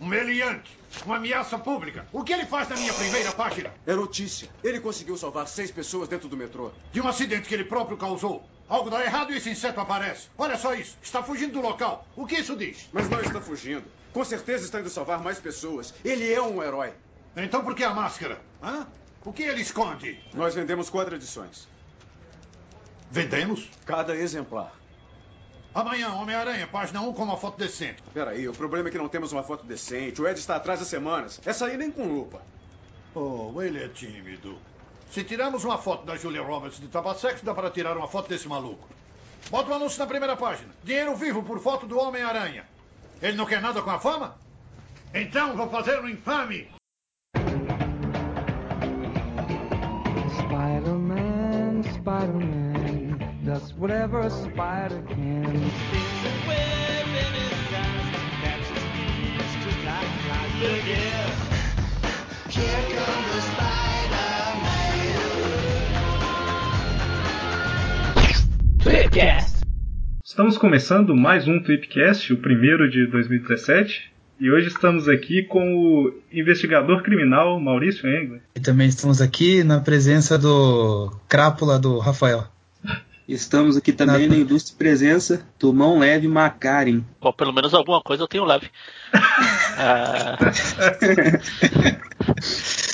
Um meliante. Uma ameaça pública. O que ele faz na minha primeira página? É notícia. Ele conseguiu salvar seis pessoas dentro do metrô. De um acidente que ele próprio causou. Algo dá errado e esse inseto aparece. Olha só isso. Está fugindo do local. O que isso diz? Mas não está fugindo. Com certeza está indo salvar mais pessoas. Ele é um herói. Então por que a máscara? Hã? O que ele esconde? Nós vendemos quatro edições. Vendemos? Cada exemplar. Amanhã, Homem-Aranha, página 1 com uma foto decente. Peraí, o problema é que não temos uma foto decente. O Ed está atrás há semanas. Essa aí nem com lupa. Oh, ele é tímido. Se tirarmos uma foto da Julia Roberts de Tabasex, dá para tirar uma foto desse maluco. Bota o um anúncio na primeira página. Dinheiro vivo por foto do Homem-Aranha. Ele não quer nada com a fama? Então vou fazer um infame. Spider-Man, Spider-Man, does whatever a spider can. Estamos começando mais um Tweepcast, o primeiro de 2017. E hoje estamos aqui com o investigador criminal Maurício Engler. E também estamos aqui na presença do crápula do Rafael. Estamos aqui também na, na ilustre presença do mão leve Macarin. Bom, pelo menos alguma coisa eu tenho leve. ah...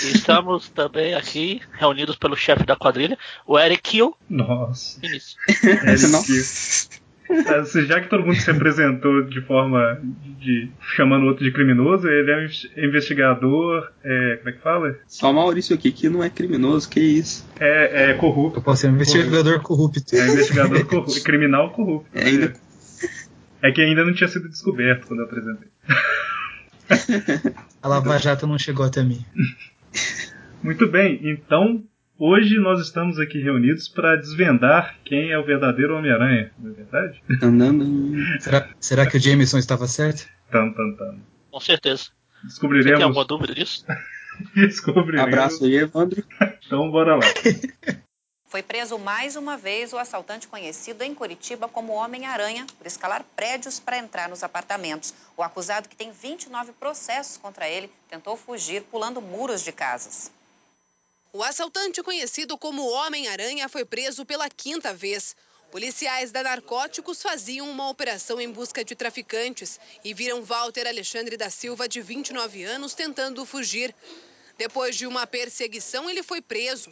Estamos também aqui reunidos pelo chefe da quadrilha, o Eric Kill. Nossa. Início. Eric Kill. Já que todo mundo se apresentou de forma de chamando o outro de criminoso, ele é um investigador. É, como é que fala? Só o Maurício aqui que não é criminoso, que isso? É, é corrupto. Eu posso ser um investigador corrupto. É investigador corrupto. Criminal corrupto. É, ainda... é que ainda não tinha sido descoberto quando eu apresentei. A Lava Jato não chegou até mim. Muito bem, então Hoje nós estamos aqui reunidos para desvendar quem é o verdadeiro Homem-Aranha, não é verdade? será, será, que o Jameson estava certo? Tam, tam, tam. Com certeza. Descobriremos. Você tem alguma dúvida disso? Descobriremos. Abraço aí, Evandro. Então bora lá. Foi preso mais uma vez o assaltante conhecido em Curitiba como Homem-Aranha por escalar prédios para entrar nos apartamentos. O acusado, que tem 29 processos contra ele, tentou fugir pulando muros de casas. O assaltante conhecido como Homem-Aranha foi preso pela quinta vez. Policiais da Narcóticos faziam uma operação em busca de traficantes e viram Walter Alexandre da Silva, de 29 anos, tentando fugir. Depois de uma perseguição, ele foi preso.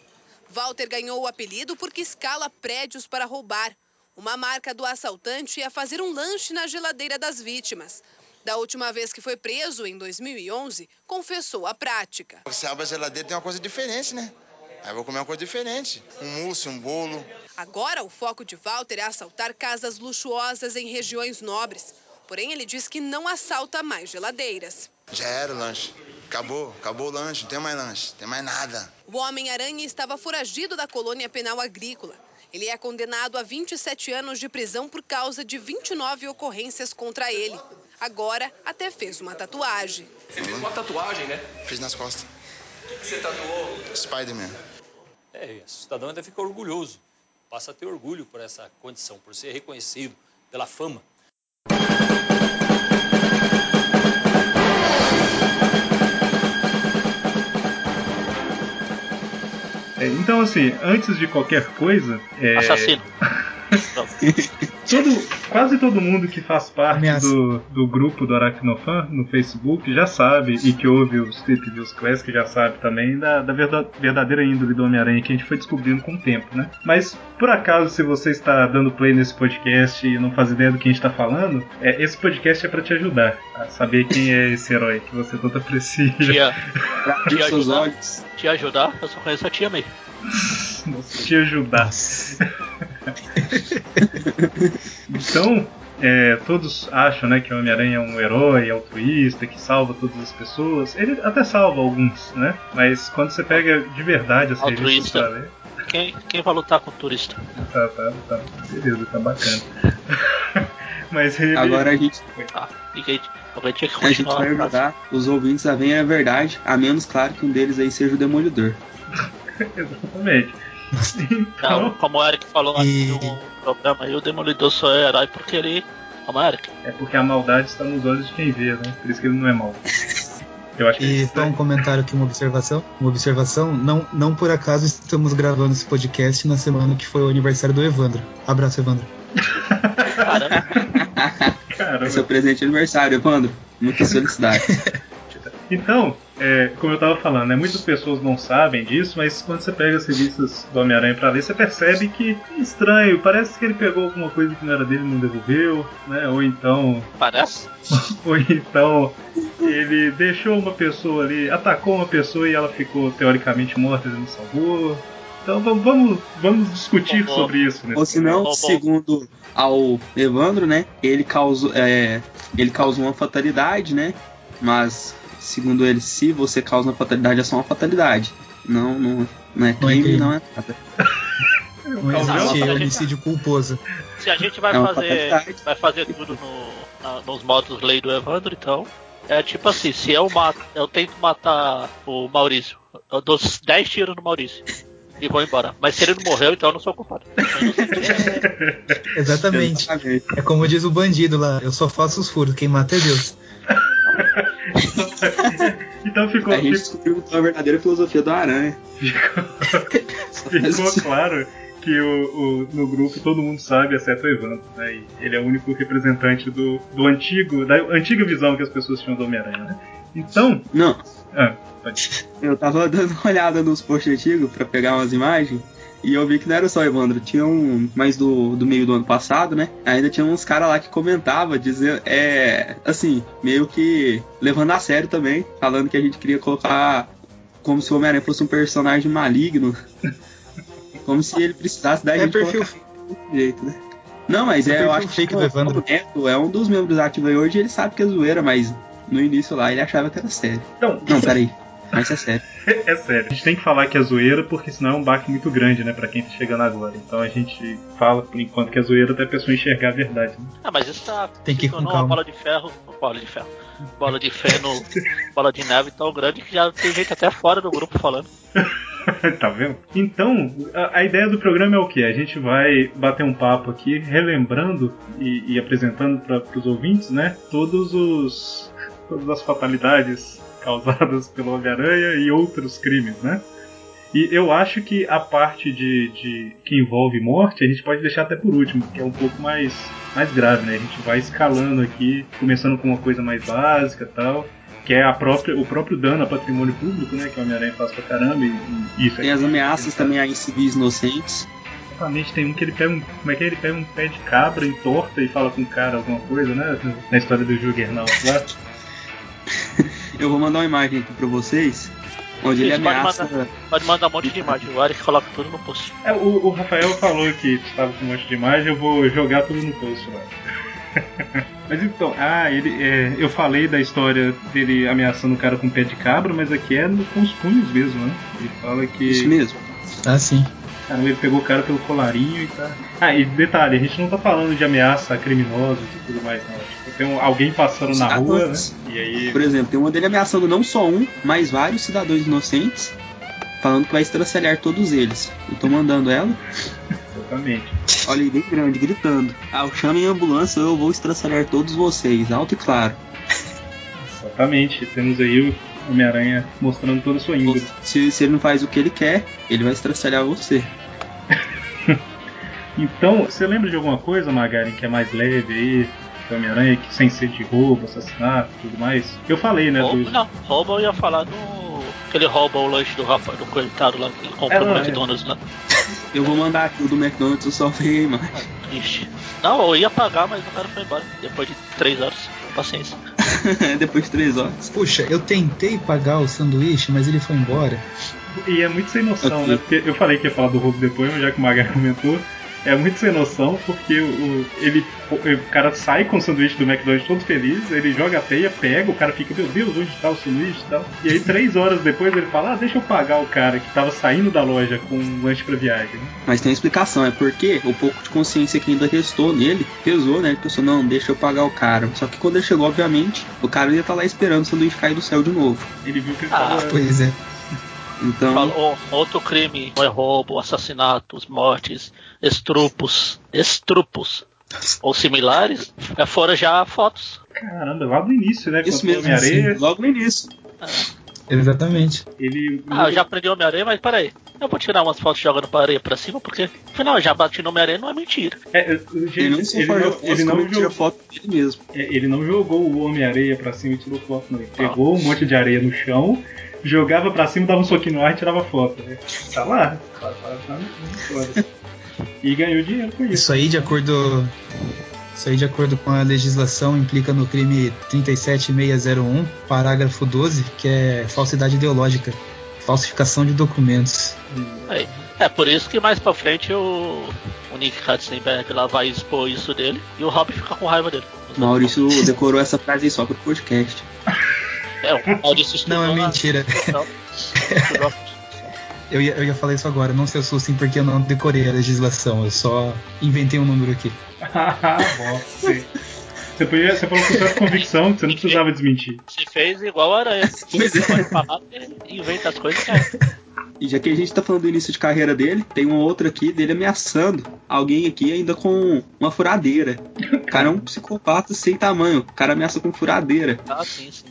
Walter ganhou o apelido porque escala prédios para roubar. Uma marca do assaltante é fazer um lanche na geladeira das vítimas. Da última vez que foi preso, em 2011, confessou a prática. Você abre a geladeira tem uma coisa diferente, né? Aí vou comer uma coisa diferente. Um mousse, um bolo. Agora o foco de Walter é assaltar casas luxuosas em regiões nobres. Porém, ele diz que não assalta mais geladeiras. Já era o lanche. Acabou, acabou o lanche, não tem mais lanche, não tem mais nada. O Homem-Aranha estava foragido da colônia penal agrícola. Ele é condenado a 27 anos de prisão por causa de 29 ocorrências contra ele. Agora, até fez uma tatuagem. Você fez uma tatuagem, né? Fiz nas costas. O que você tatuou? Spider-Man. É, o cidadão ainda fica orgulhoso. Passa a ter orgulho por essa condição, por ser reconhecido pela fama. Então, assim, antes de qualquer coisa. É... Assassino. todo, quase todo mundo que faz parte do, do grupo do Aracnofan no Facebook já sabe, e que ouve os Trip Views Classic já sabe também, da, da verdadeira índole do Homem-Aranha que a gente foi descobrindo com o tempo, né? Mas, por acaso, se você está dando play nesse podcast e não faz ideia do que a gente está falando, é, esse podcast é para te ajudar a saber quem é esse herói que você tanto aprecia. Tia, te ajudar? Te ajudar? Eu só conheço a tia May. Nossa, te ajudar. então, é, todos acham né, que o Homem-Aranha é um herói altruísta, que salva todas as pessoas. Ele até salva alguns, né? Mas quando você pega de verdade as revistas pra ler. Quem, quem vai lutar com o turista? Tá, tá, tá. Beleza, tá bacana. Mas ele... Agora a gente. Ah, alguém tinha que a gente vai ajudar os ouvintes a verem a verdade, a menos claro que um deles aí seja o Demolidor. Exatamente. Então... Não, como o Eric falou e... no programa aí, o Demolidor só é herói porque ele Calma, Eric. É porque a maldade está nos olhos de quem vê, né? Por isso que ele não é mau. Eu acho que E é só um comentário aqui, uma observação. Uma observação, não, não por acaso estamos gravando esse podcast na semana que foi o aniversário do Evandro. Abraço, Evandro. Caramba. Seu presente de aniversário, Evandro. Muitas felicidades. Então, é, como eu tava falando, né, muitas pessoas não sabem disso, mas quando você pega as revistas do Homem-Aranha pra ler, você percebe que é estranho, parece que ele pegou alguma coisa que não era dele e não devolveu, né? Ou então. Parece? Ou então ele deixou uma pessoa ali, atacou uma pessoa e ela ficou teoricamente morta e ele não salvou. Então vamos, vamos, discutir Ou- sobre isso, né? Ou se não, Bom, bom. segundo ao Evandro, né? Ele causou, é, ele causou uma fatalidade, né? Mas, segundo ele, se você causa uma fatalidade, é só uma fatalidade. Não, não, não é é crime, crime. não é nada. Não existe homicídio culposo. Se a gente vai É fazer. Vai fazer tudo no, na- nos modos lei do Evandro, então. É tipo assim, se eu mato, eu tento matar o Maurício, eu dou 10 tiros no Maurício. E vou embora. Mas se ele não morreu, então eu não sou culpado. Inocente. Exatamente. Exatamente. É como diz o bandido lá, eu só faço os furos, quem mata é Deus. então ficou, A gente ficou, descobriu então a verdadeira filosofia do Aranha. ficou claro que o, o- no grupo todo mundo sabe, exceto o Evandro, né? Ele é o único representante do, do antigo, da antiga visão que as pessoas tinham do Homem-Aranha, né? Então. Não, Ah, pode. eu tava dando uma olhada nos posts antigos pra pegar umas imagens. E eu vi que não era só o Evandro, tinha um mais do, do meio do ano passado, né? Ainda tinha uns caras lá que comentava, dizendo, é, assim, meio que levando a sério também, falando que a gente queria colocar como se o Homem-Aranha fosse um personagem maligno. Como se ele precisasse da É gente perfil colocar desse jeito, né? Não, mas É é, eu acho que do Evandro. o Neto é um dos membros ativos aí hoje, ele sabe que é zoeira, mas no início lá ele achava que era sério. Então, Não, peraí. Mas é sério. é sério. A gente tem que falar que é zoeira, porque senão é um baque muito grande, né, pra quem tá chegando agora. Então a gente fala por enquanto que é zoeira até a pessoa enxergar a verdade, né? Ah, mas isso tá. Tem que ir com calma. bola de ferro. Bola de ferro. Bola de feno, bola de neve tão grande que já tem gente até fora do grupo falando. tá vendo? Então, a, a ideia do programa é o que? A gente vai bater um papo aqui, relembrando e, e apresentando para os ouvintes, né? Todos os. todas as fatalidades causadas pelo Homem-Aranha e outros crimes, né? E eu acho que a parte de, de que envolve morte a gente pode deixar até por último, que é um pouco mais, mais grave, né? A gente vai escalando aqui, começando com uma coisa mais básica tal, que é a própria, o próprio dano a patrimônio público, né? Que o Homem-Aranha faz pra caramba, e, e isso Tem as ameaças também a civis inocentes. Exatamente, tem um que ele pega um. Como é que é? Ele pega um pé de cabra, entorta e fala com o cara alguma coisa, né? Na história do Juggernaut lá. Eu vou mandar uma imagem aqui pra vocês, onde ele Isso, pode ameaça. mandar. Pode mandar um monte de imagem. O Eric coloca tudo no post. É, o, o Rafael falou que estava com um monte de imagem, eu vou jogar tudo no post lá. mas então, ah, ele, é, eu falei da história dele ameaçando o cara com pé de cabra, mas aqui é no- com os punhos mesmo, né? Ele fala que. Isso mesmo. Ah, sim. Caramba, ele pegou o cara pelo colarinho e tá. Ah, e detalhe, a gente não tá falando de ameaça a criminosos e tudo mais, não. Tipo, tem um- alguém passando na rua, né? E aí. Por exemplo, tem uma dele ameaçando não só um, mas vários cidadãos inocentes, falando que vai estraçalhar todos eles. Eu tô mandando ela, Exatamente. olha aí, bem grande, gritando. Ah, chamem a ambulância, eu vou estraçalhar todos vocês, alto e claro. Exatamente. Temos aí o Homem-Aranha mostrando toda a sua índole. Se, se ele não faz o que ele quer, ele vai estraçalhar você. Então, você lembra de alguma coisa, Magarin, que é mais leve aí? Do Homem-Aranha, que sem ser de roubo, assassinato e tudo mais? Eu falei, né? Roubo, dos- não, roubo eu ia falar no. Que ele rouba o lanche do Rafa, do coitado lá, que ele comprou É, não, no é. McDonald's lá. Eu vou mandar aqui o do McDonald's, eu só vi a imagem. Ixi. Não, eu ia pagar, mas o cara foi embora. Depois de três horas. Paciência. Depois de três horas. Puxa, eu tentei pagar o sanduíche, mas ele foi embora. E é muito sem noção, Ok. né? Porque eu falei que ia falar do roubo depois, mas já que o Magarin comentou, é muito sem noção, porque o, ele, o cara sai com o sanduíche do McDonald's todo feliz, ele joga a teia, pega, o cara fica, meu Deus, onde está o sanduíche e tal. E aí, três horas depois, ele fala, ah, deixa eu pagar o cara que tava saindo da loja com um lanche pra viagem. Mas tem uma explicação, é porque o pouco de consciência que ainda restou nele pesou, né? Ele pensou, não, deixa eu pagar o cara. Só que quando ele chegou, obviamente, o cara ia estar lá esperando o sanduíche cair do céu de novo. Ele viu que ele Ah, tava. Pois é. Então, Falou, outro crime não é roubo, assassinatos, mortes, estrupos. Estrupos. ou similares, é, foram já fotos. Caramba, lá do início, né? Isso mesmo, Homem-Aranha. sim, logo no início. Exatamente. Ele. Ah, eu já aprendi Homem-Aranha, mas peraí. Eu vou tirar umas fotos jogando pra areia pra cima, porque afinal já bati no Homem-Aranha não é mentira. É, gente, Ele não ele ele jogou, foto dele mesmo. é, ele não jogou o Homem-Areia pra cima e tirou foto, não. Ele pegou um monte de areia no chão, jogava pra cima, dava um soquinho no ar e tirava foto. Né? Tá lá. Tá, tá, tá. E ganhou dinheiro com isso. Isso aí, de acordo. Isso aí, de acordo com a legislação, implica no crime 37601, parágrafo 12, que é falsidade ideológica, falsificação de documentos. Aí. É por isso que mais pra frente o, o Nick Katzenberg lá vai expor isso dele e o Robin fica com raiva dele. Maurício decorou essa frase aí só pro podcast. É, o Maurício estudou Não, é mentira. então, estudou a Eu ia, eu ia falar isso agora, não se assustem porque eu não decorei a legislação, eu só inventei um número aqui. Ah, bom, você, você, podia, você falou com tanta convicção que você não precisava desmentir. Você fez igual a aranha. Pois é. Você pode falar inventa as coisas, cara. E já que a gente tá falando do início de carreira dele, tem uma outra aqui dele ameaçando alguém aqui ainda com uma furadeira. O cara é um psicopata sem tamanho. O cara ameaça com furadeira. Ah, sim, sim.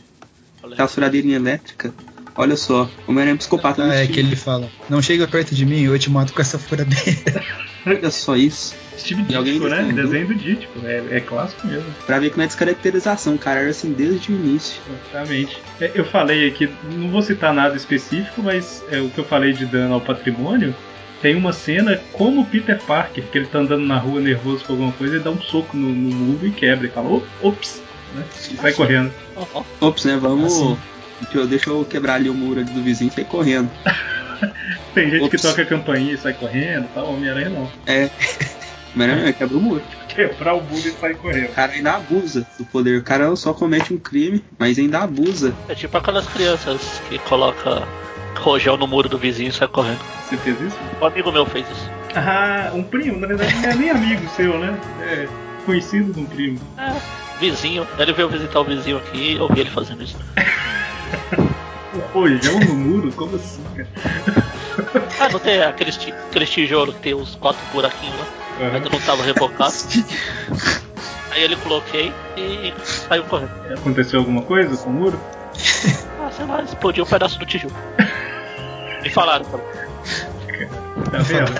Aquela furadeirinha elétrica. Olha só, o Homem-Aranha é um psicopata. Ah, é que ele fala, não chega perto de mim, eu te mato com essa furadeira. Olha só isso. Steve E alguém Ditko, né? Desenho do Ditko. É, é clássico mesmo. Pra ver que não é descaracterização, o cara era assim desde o início. Exatamente. É, Eu falei aqui, não vou citar nada específico, mas é, o que eu falei de dano ao patrimônio. Tem uma cena como o Peter Parker, que ele tá andando na rua nervoso com alguma coisa, ele dá um soco no, no muro e quebra. E fala, "Op- ops! Né? E sai correndo. Ops, né? Vamos. Assim. Deixa eu- Deixa eu quebrar ali o muro ali do vizinho e sair correndo. Tem gente que Ops. toca a campainha e sai correndo e tal. Homem-Aranha não. É. Homem-Aranha quebra o muro. Quebrar o muro e sai correndo. O cara ainda abusa do poder. O cara só comete um crime, mas ainda abusa. É tipo aquelas crianças que coloca rojão no muro do vizinho e sai correndo. Você fez isso? Um amigo meu fez isso. Ah, um primo, na verdade não é nem amigo seu, né? É conhecido de um primo. É, vizinho. Ele veio visitar o vizinho aqui e eu vi ele fazendo isso. O rojão no muro? Como assim, cara? Ah, não tem aqueles, aqueles tijolos que tem os quatro buraquinhos lá. Aham. Ainda não tava rebocado. Aí ele coloquei e saiu correndo. Aconteceu alguma coisa com o muro? Ah, sei lá, explodiu um pedaço do tijolo. Me falaram, falaram. Tá vendo?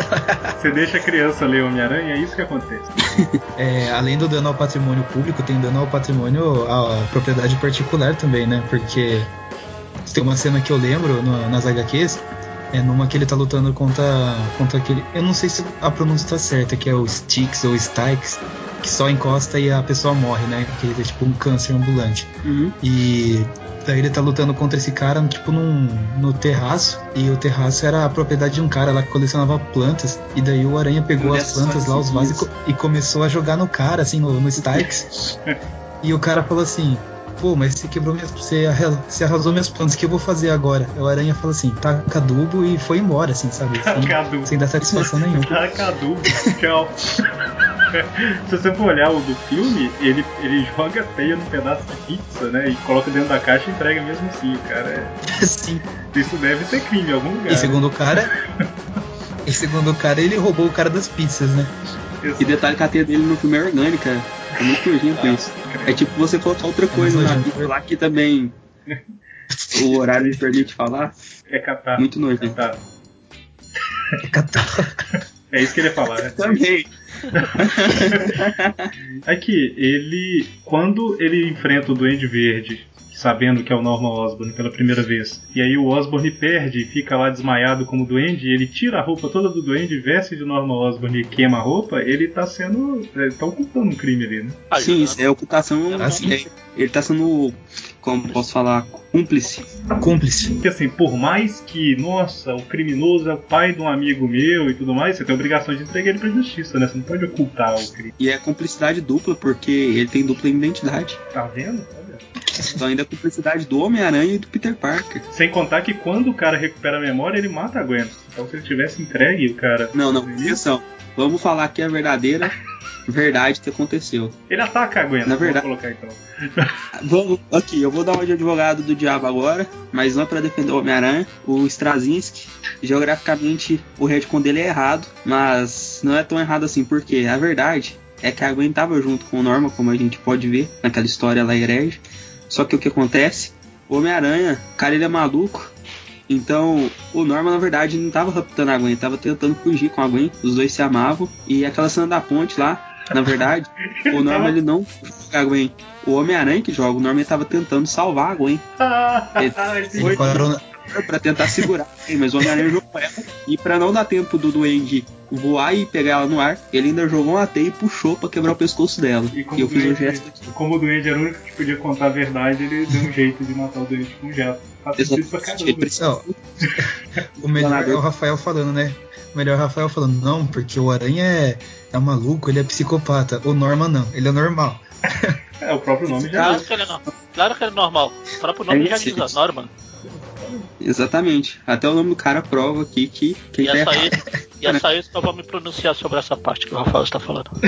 Você deixa a criança ler Homem-Aranha, é isso que acontece. É, além do dano ao patrimônio público, tem dano ao patrimônio, à propriedade particular também, né? Porque tem uma cena que eu lembro no- nas HQs, é numa que ele tá lutando contra, contra aquele. Eu não sei se a pronúncia tá certa, que é o Styx ou Styx, que só encosta e a pessoa morre, né? Que ele é tipo um câncer ambulante. Uhum. E daí ele tá lutando contra esse cara, tipo, num, no terraço. E o terraço era a propriedade de um cara lá que colecionava plantas. E daí o Aranha pegou Olha as plantas lá, os vasos, e co- e começou a jogar no cara, assim, no, no Stikes. e o cara falou assim. Pô, mas você quebrou minhas. Você, arra- você arrasou minhas plantas, o que eu vou fazer agora? O Aranha falou assim, taca adubo e foi embora, assim, sabe? Sem, Taca adubo. sem dar satisfação nenhuma. Taca adubo, tchau. Se você for olhar o do filme, ele, ele joga teia num pedaço de pizza, né? E coloca dentro da caixa e entrega mesmo assim. O cara é. Sim. Isso deve ser crime em algum lugar. E segundo o cara. E segundo o cara, ele roubou o cara das pizzas, né? E detalhe que a teia dele no filme é orgânica. É muito nojento com isso. É tipo você colocar outra coisa na nojento. pizza lá que também o horário me permite falar. É catar. Muito nojento. Catar. É catar. É isso que ele ia falar, né? Também. Aqui, ele. Quando ele enfrenta o Duende Verde, sabendo que é o Norman Osborn pela primeira vez, e aí o Osborn perde e fica lá desmaiado como duende, e ele tira a roupa toda do duende, veste de Norman Osborn e queima a roupa, ele tá sendo. Ele tá ocultando um crime ali, né? Sim, isso é ocultação. Ah, sim. é- ele tá sendo, como posso falar, cúmplice. Cúmplice. Porque assim, por mais que, nossa, o criminoso é o pai de um amigo meu e tudo mais, você tem a obrigação de entregar ele pra justiça, né? Você não pode ocultar o crime. E é cumplicidade dupla, porque ele tem dupla identidade. Tá vendo? Então ainda é cumplicidade do Homem-Aranha e do Peter Parker. Sem contar que quando o cara recupera a memória, ele mata a Gwen. Então se ele tivesse entregue o cara. Não, não, atenção. Vamos falar aqui a verdadeira verdade que aconteceu. Ele ataca a Gwen. Na verdade- Vou colocar então. Vamos, aqui, eu vou dar uma de advogado do diabo agora, mas não para defender o Homem-Aranha. O Straczynski, geograficamente, o retcon dele é errado, mas não é tão errado assim, porque a verdade é que a Gwen tava junto com o Norman, como a gente pode ver naquela história lá herege. Só que o que acontece? O Homem-Aranha, cara, ele é maluco. Então, o Norman, na verdade, não tava raptando a Gwen, tava tentando fugir com a Gwen. Os dois se amavam. E aquela cena da ponte lá, na verdade, o Norman ele não joga a Gwen. O Homem-Aranha que joga, o Norman tava tentando salvar a Gwen. Ele foi pra tentar segurar, mas o Homem-Aranha jogou ela. E pra não dar tempo do Duende voar e pegar ela no ar, ele ainda jogou uma teia e puxou pra quebrar o pescoço dela. E E, como, eu o fiz duende, gesto aqui. como o Duende era o único que podia contar a verdade, ele deu um jeito de matar o Duende com um pra caramba. Não, o melhor é o Rafael falando, né? O melhor é o Rafael falando, não, porque o Aranha é, é maluco, ele é psicopata. O Norman não, ele é normal. É, o próprio nome já Claro que ele é, no- claro que ele é normal. O próprio nome É já diz, Norman. Exatamente. Até o nome do cara prova aqui que quem E tá é só errado. e é só isso que eu vou me pronunciar sobre essa parte que o Rafael está falando.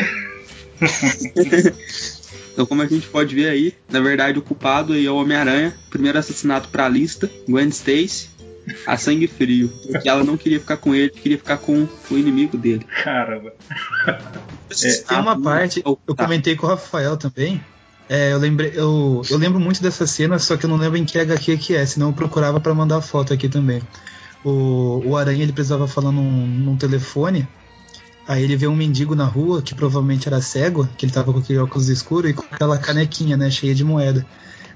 Então, como a gente pode ver aí, na verdade, o culpado aí é o Homem-Aranha. Primeiro assassinato pra lista, Gwen Stacy, a sangue frio. Porque ela não queria ficar com ele, queria ficar com o inimigo dele. Caramba. Tem uma parte, eu comentei com o Rafael também. É, eu, lembrei, eu, eu lembro muito dessa cena, só que eu não lembro em que HQ que é, senão eu procurava pra mandar foto aqui também. O, o Aranha ele precisava falar num, num telefone, aí ele vê um mendigo na rua, que provavelmente era cego, que ele tava com aquele óculos escuro e com aquela canequinha, né, cheia de moeda.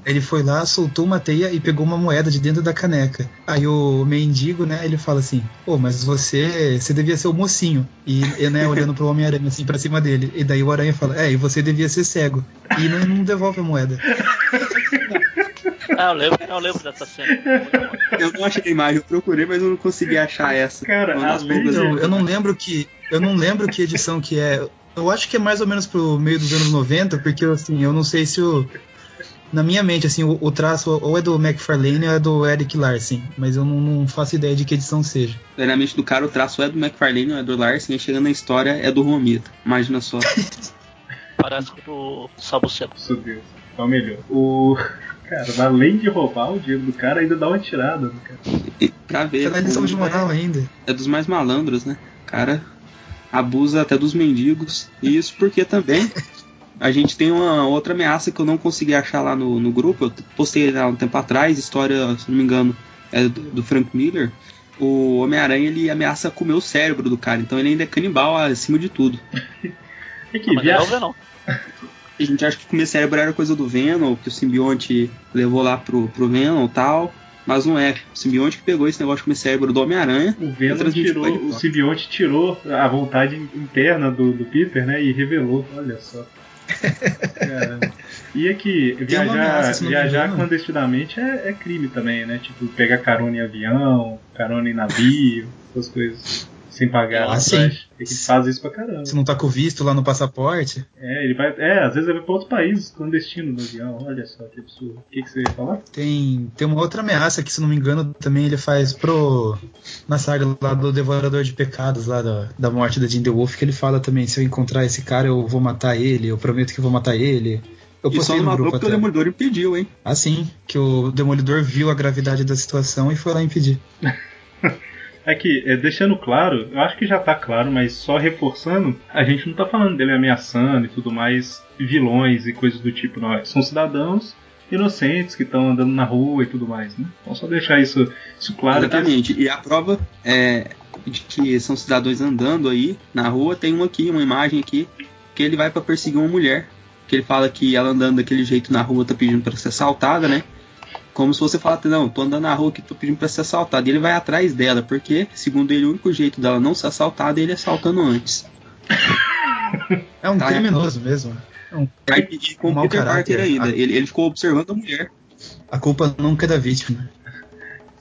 Ele foi lá, soltou uma teia e pegou uma moeda de dentro da caneca. Aí o mendigo, né, ele fala assim: Pô, mas você, você devia ser o mocinho. E, e, né, olhando pro Homem-Aranha assim pra cima dele. E daí o Aranha fala: É, e você devia ser cego. E não, não devolve a moeda. Ah, eu lembro, eu lembro dessa cena. Eu não achei a imagem, eu procurei, mas eu não consegui achar essa. Cara, Uma das além poucas- Então, eu não lembro que. Eu não lembro que edição que é. Eu acho que é mais ou menos pro meio dos anos 90, porque assim, eu não sei se o. Na minha mente, assim, o, o traço ou é do McFarlane ou é do Eric Larsen, mas eu não, não faço ideia de que edição seja. Na mente do cara, o traço é do McFarlane, é do Larsen, e chegando na história é do Romita. Imagina só. Parece com o Sabucema. Nossa Deus. Então melhor. O. Cara, além de roubar o dinheiro do cara, ainda dá uma tirada no cara. pra ver. Aquela lição de o- moral ainda. é dos mais malandros, né? O cara abusa até dos mendigos. E isso porque também a gente tem uma outra ameaça que eu não consegui achar lá no, no grupo. Eu postei há um tempo atrás, história, se não me engano, é do, do Frank Miller. O Homem-Aranha ele ameaça comer o cérebro do cara, então ele ainda é canibal acima de tudo. É que Mas não via... é o Venom. A gente acha que comer cérebro era coisa do Venom, que o simbionte levou lá pro, pro Venom e tal. Mas não é. O simbionte que pegou esse negócio de comer cérebro do Homem-Aranha. O Venom tirou, o simbionte tirou a vontade interna do, do Peter, né? E revelou, olha só. E Tem uma viajar, ameaça, viajar clandestinamente é, é crime também, né? Tipo, pegar carona em avião, carona em navio, essas coisas. Sem pagar Ah, sim. atrás. Ele faz isso pra caramba. Se não tá com visto lá no passaporte. É, ele vai. É, às vezes ele vai pra outros países clandestino no avião. Olha só que absurdo. O que, que você ia falar? Tem, tem uma outra ameaça que, se não me engano, também ele faz pro. Na saga lá do Devorador de Pecados, lá da, da morte da The Wolf, que ele fala também: se eu encontrar esse cara, eu vou matar ele, eu prometo que eu vou matar ele. Eu E só postei não no matou porque o. Demolidor impediu, hein? Assim, que o Demolidor viu a gravidade da situação e foi lá impedir. É que, é, deixando claro, eu acho que já tá claro, mas só reforçando, a gente não tá falando dele ameaçando e tudo mais, vilões e coisas do tipo, não. São cidadãos inocentes que estão andando na rua e tudo mais, né? Então só deixar isso, isso claro. que- Exatamente. E a prova é de que são cidadãos andando aí na rua, tem um aqui, uma imagem aqui, que ele vai pra perseguir uma mulher. Que ele fala que ela andando daquele jeito na rua tá pedindo pra ser assaltada, né? Como se você falasse, não, tô andando na rua aqui, tô pedindo pra ser assaltada. E ele vai atrás dela, porque, segundo ele, o único jeito dela não ser assaltada é ele assaltando antes. É um Tá. criminoso mesmo. É um- e com o Peter caráter. Parker ainda. A- Ele, ele ficou observando a mulher. a culpa nunca é da vítima.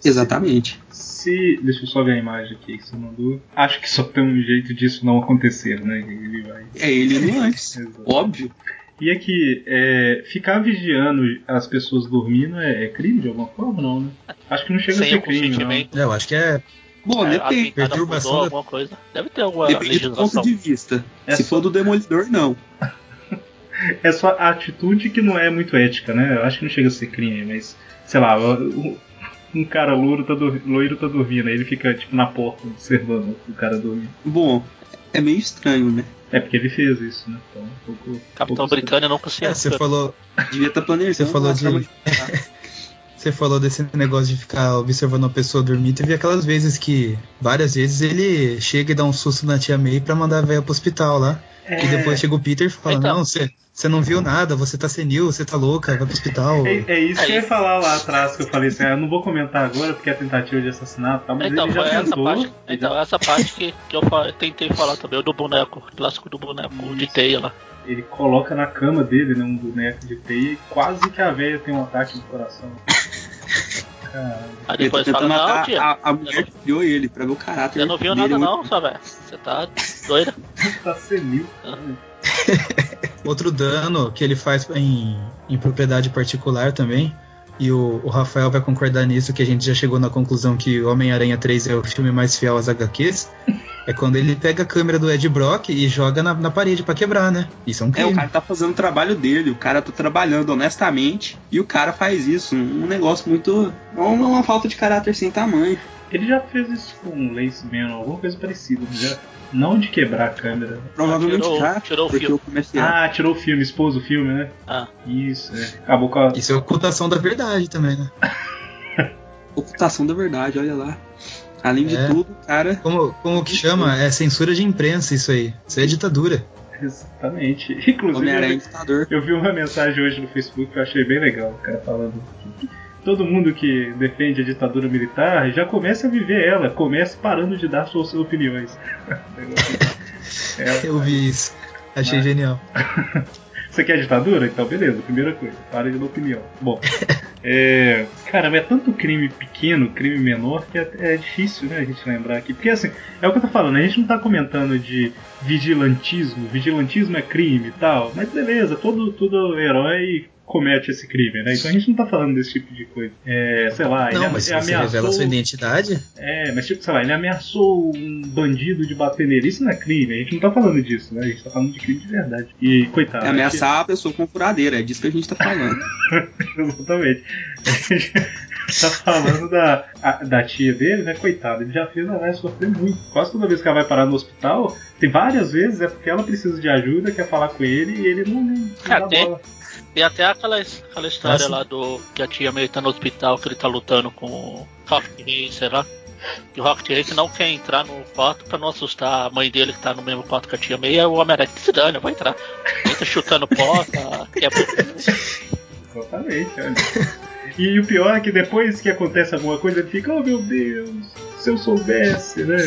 Exatamente. Se. Deixa eu só ver a imagem aqui que você mandou. Acho que só tem um jeito disso não acontecer, né? Ele vai. É ele no antes. Óbvio. E aqui, é, ficar vigiando as pessoas dormindo é, é crime de alguma forma, não, né? Acho que não chega a Sem ser o crime, não. É, eu acho que é. Bom, É, depende. perturbação da- alguma coisa. Deve ter alguma Depende do ponto de vista. É Se só- for do Demolidor, não. É só a atitude que não é muito ética, né? Eu acho que não chega a ser crime, mas, sei lá, um cara loiro tá, loiro tá dormindo, aí ele fica tipo na porta observando o cara dormindo. Bom, é meio estranho, né? É porque ele fez isso, né? Então, um pouco, Capitão pouco Britânia nunca se É, você falou, Devia estar planejando. você falou uma de. Você falou desse negócio de ficar observando a pessoa dormir. Teve aquelas vezes que, várias vezes, ele chega e dá um susto na tia May pra mandar a velha pro hospital lá. É. E depois chega o Peter e fala: Então. Não, você, você não viu nada, você tá senil, você tá louca, vai pro hospital. É, é isso É que eu ia isso. falar lá atrás, que eu falei assim, ah, eu não vou comentar agora porque é tentativa de assassinato, tá? mas Então, ele já foi essa tentou. parte, então, já- essa parte que, que eu tentei falar também, o do boneco, o clássico do boneco de teia lá. ele coloca na cama dele, né, um boneco de teia e quase que a velha tem um ataque de coração. Caralho. Aí Ele tá depois fala, tentando não, matar tia, a, a mulher que criou ele, pra ver o caráter você não viu dele. nada muito- não, só velho. Você tá doida? tá senil. Outro dano que ele faz em, em propriedade particular também. E o, o Rafael vai concordar nisso, que a gente já chegou na conclusão que Homem-Aranha 3 é o filme mais fiel às HQs. É quando ele pega a câmera do Ed Brock e joga na, na parede pra quebrar, né? Isso é um É, crime. o cara tá fazendo o trabalho dele, o cara tá trabalhando honestamente e o cara faz isso. Um negócio muito. É uma, uma falta de caráter sem tamanho. Ele já fez isso com o Lace Man, alguma coisa parecida, já. Não de quebrar a câmera. Provavelmente tirou- já, tirou o porque filme. o comercial. Ah, tirou o filme, expôs o filme, né? Ah. Isso, é. Acabou com a. Isso é ocultação da verdade também, né? Ocultação da verdade, olha lá. Além de É. tudo, cara. Como, como que chama? É censura de imprensa isso aí. Isso aí é ditadura. Exatamente. Inclusive, eu, eu vi uma mensagem hoje no Facebook que eu achei bem legal. O cara falando que todo mundo que defende a ditadura militar já começa a viver ela, comece parando de dar suas opiniões. É, Eu vi isso. Achei Mas- genial. Você quer ditadura? Então, beleza, primeira coisa, para de dar opinião. Bom, é, cara, mas é tanto crime pequeno, crime menor, que é, é difícil, né, a gente lembrar aqui. Porque, assim, é o que eu tô falando, a gente não tá comentando de vigilantismo, vigilantismo é crime e tal, mas beleza, todo, todo herói comete esse crime, né? Então a gente não tá falando desse tipo de coisa. É, sei lá, Não, ele, mas ele você ameaçou... revela sua identidade, É, mas tipo, sei lá, ele ameaçou um bandido de bater nele. Isso não é crime, a gente não tá falando disso, né? A gente tá falando de crime de verdade. E, coitado. É ameaçar a pessoa com furadeira, é disso que a gente tá falando. Exatamente. A gente tá falando da, a- da tia dele, né? Coitado, ele já fez a velha sofrer muito. Quase toda vez que ela vai parar no hospital, tem várias vezes é porque ela precisa de ajuda, quer falar com ele e ele não, não, não É, dá tem- até aquela, aquela história Nossa. lá do que a tia May tá no hospital, que ele tá lutando com o Rocket Racer lá. Que o Rocket Racer não quer entrar no quarto pra não assustar a mãe dele que tá no mesmo quarto que a tia. E aí o Homem-Aranha se dane, eu vou entrar. Entra chutando porta, quebra. Exatamente, olha. E o pior é que depois que acontece alguma coisa, ele fica, oh meu Deus, se eu soubesse, né?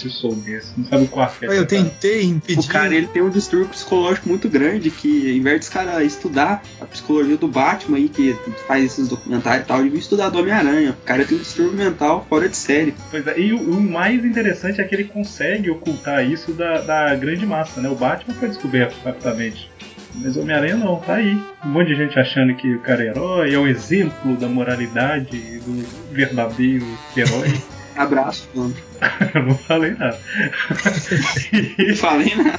Se eu soubesse, não sabe que é eu tá. tentei impedir. O cara ele tem um distúrbio psicológico muito grande que, ao invés dos caras estudar a psicologia do Batman aí, que faz esses documentários e tal, ele estudar do Homem-Aranha. O cara tem um distúrbio mental fora de série. Pois é, e o, o mais interessante é que ele consegue ocultar isso da, da grande massa, né? O Batman foi descoberto rapidamente. Mas o Homem-Aranha não, tá aí. Um monte de gente achando que o cara é herói, é um exemplo da moralidade e do verdadeiro herói. Abraço, mano. Eu não falei nada. Não falei nada.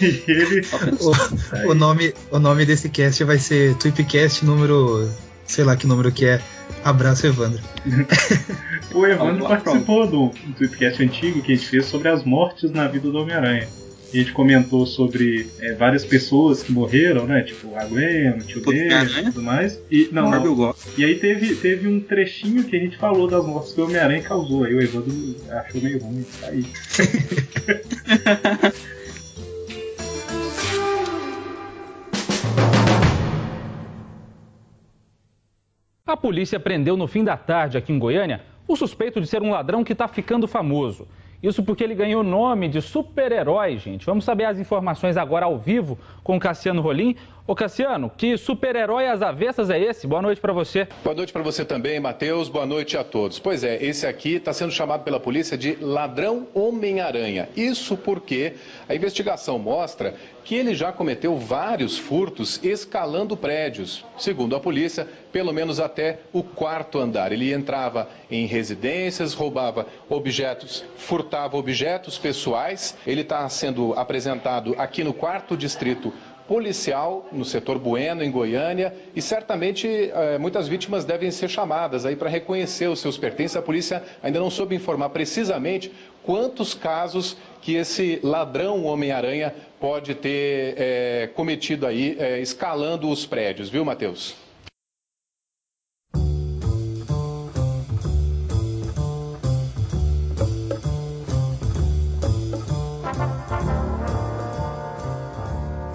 E ele. O, o nome, o nome desse cast vai ser Tweepcast número. sei lá que número que é. Abraço, Evandro. O Evandro participou do, do tweetcast antigo que a gente fez sobre as mortes na vida do Homem-Aranha. E a gente comentou sobre é, várias pessoas que morreram, né? Tipo a Gwen, o tio Ben Homem-Aranha? e tudo mais. E, não, não. E aí teve, teve um trechinho que a gente falou das mortes que o Homem-Aranha causou. Aí o Evandro achou meio ruim, tá aí. A polícia prendeu no fim da tarde aqui em Goiânia o suspeito de ser um ladrão que está ficando famoso. Isso porque ele ganhou o nome de super-herói, gente. Vamos saber as informações agora ao vivo com Cassiano Rolim. Ô Cassiano, que super-herói às avessas é esse? Boa noite para você. Boa noite para você também, Matheus. Boa noite a todos. Pois é, esse aqui está sendo chamado pela polícia de ladrão Homem-Aranha. Isso porque a investigação mostra que ele já cometeu vários furtos escalando prédios. Segundo a polícia, pelo menos até o quarto andar. Ele entrava em residências, roubava objetos, furtava objetos pessoais. Ele está sendo apresentado aqui no quarto distrito policial no setor Bueno, em Goiânia, e certamente eh, muitas vítimas devem ser chamadas aí para reconhecer os seus pertences. A polícia ainda não soube informar precisamente quantos casos que esse ladrão Homem-Aranha pode ter eh, cometido aí, eh, escalando os prédios, viu, Matheus?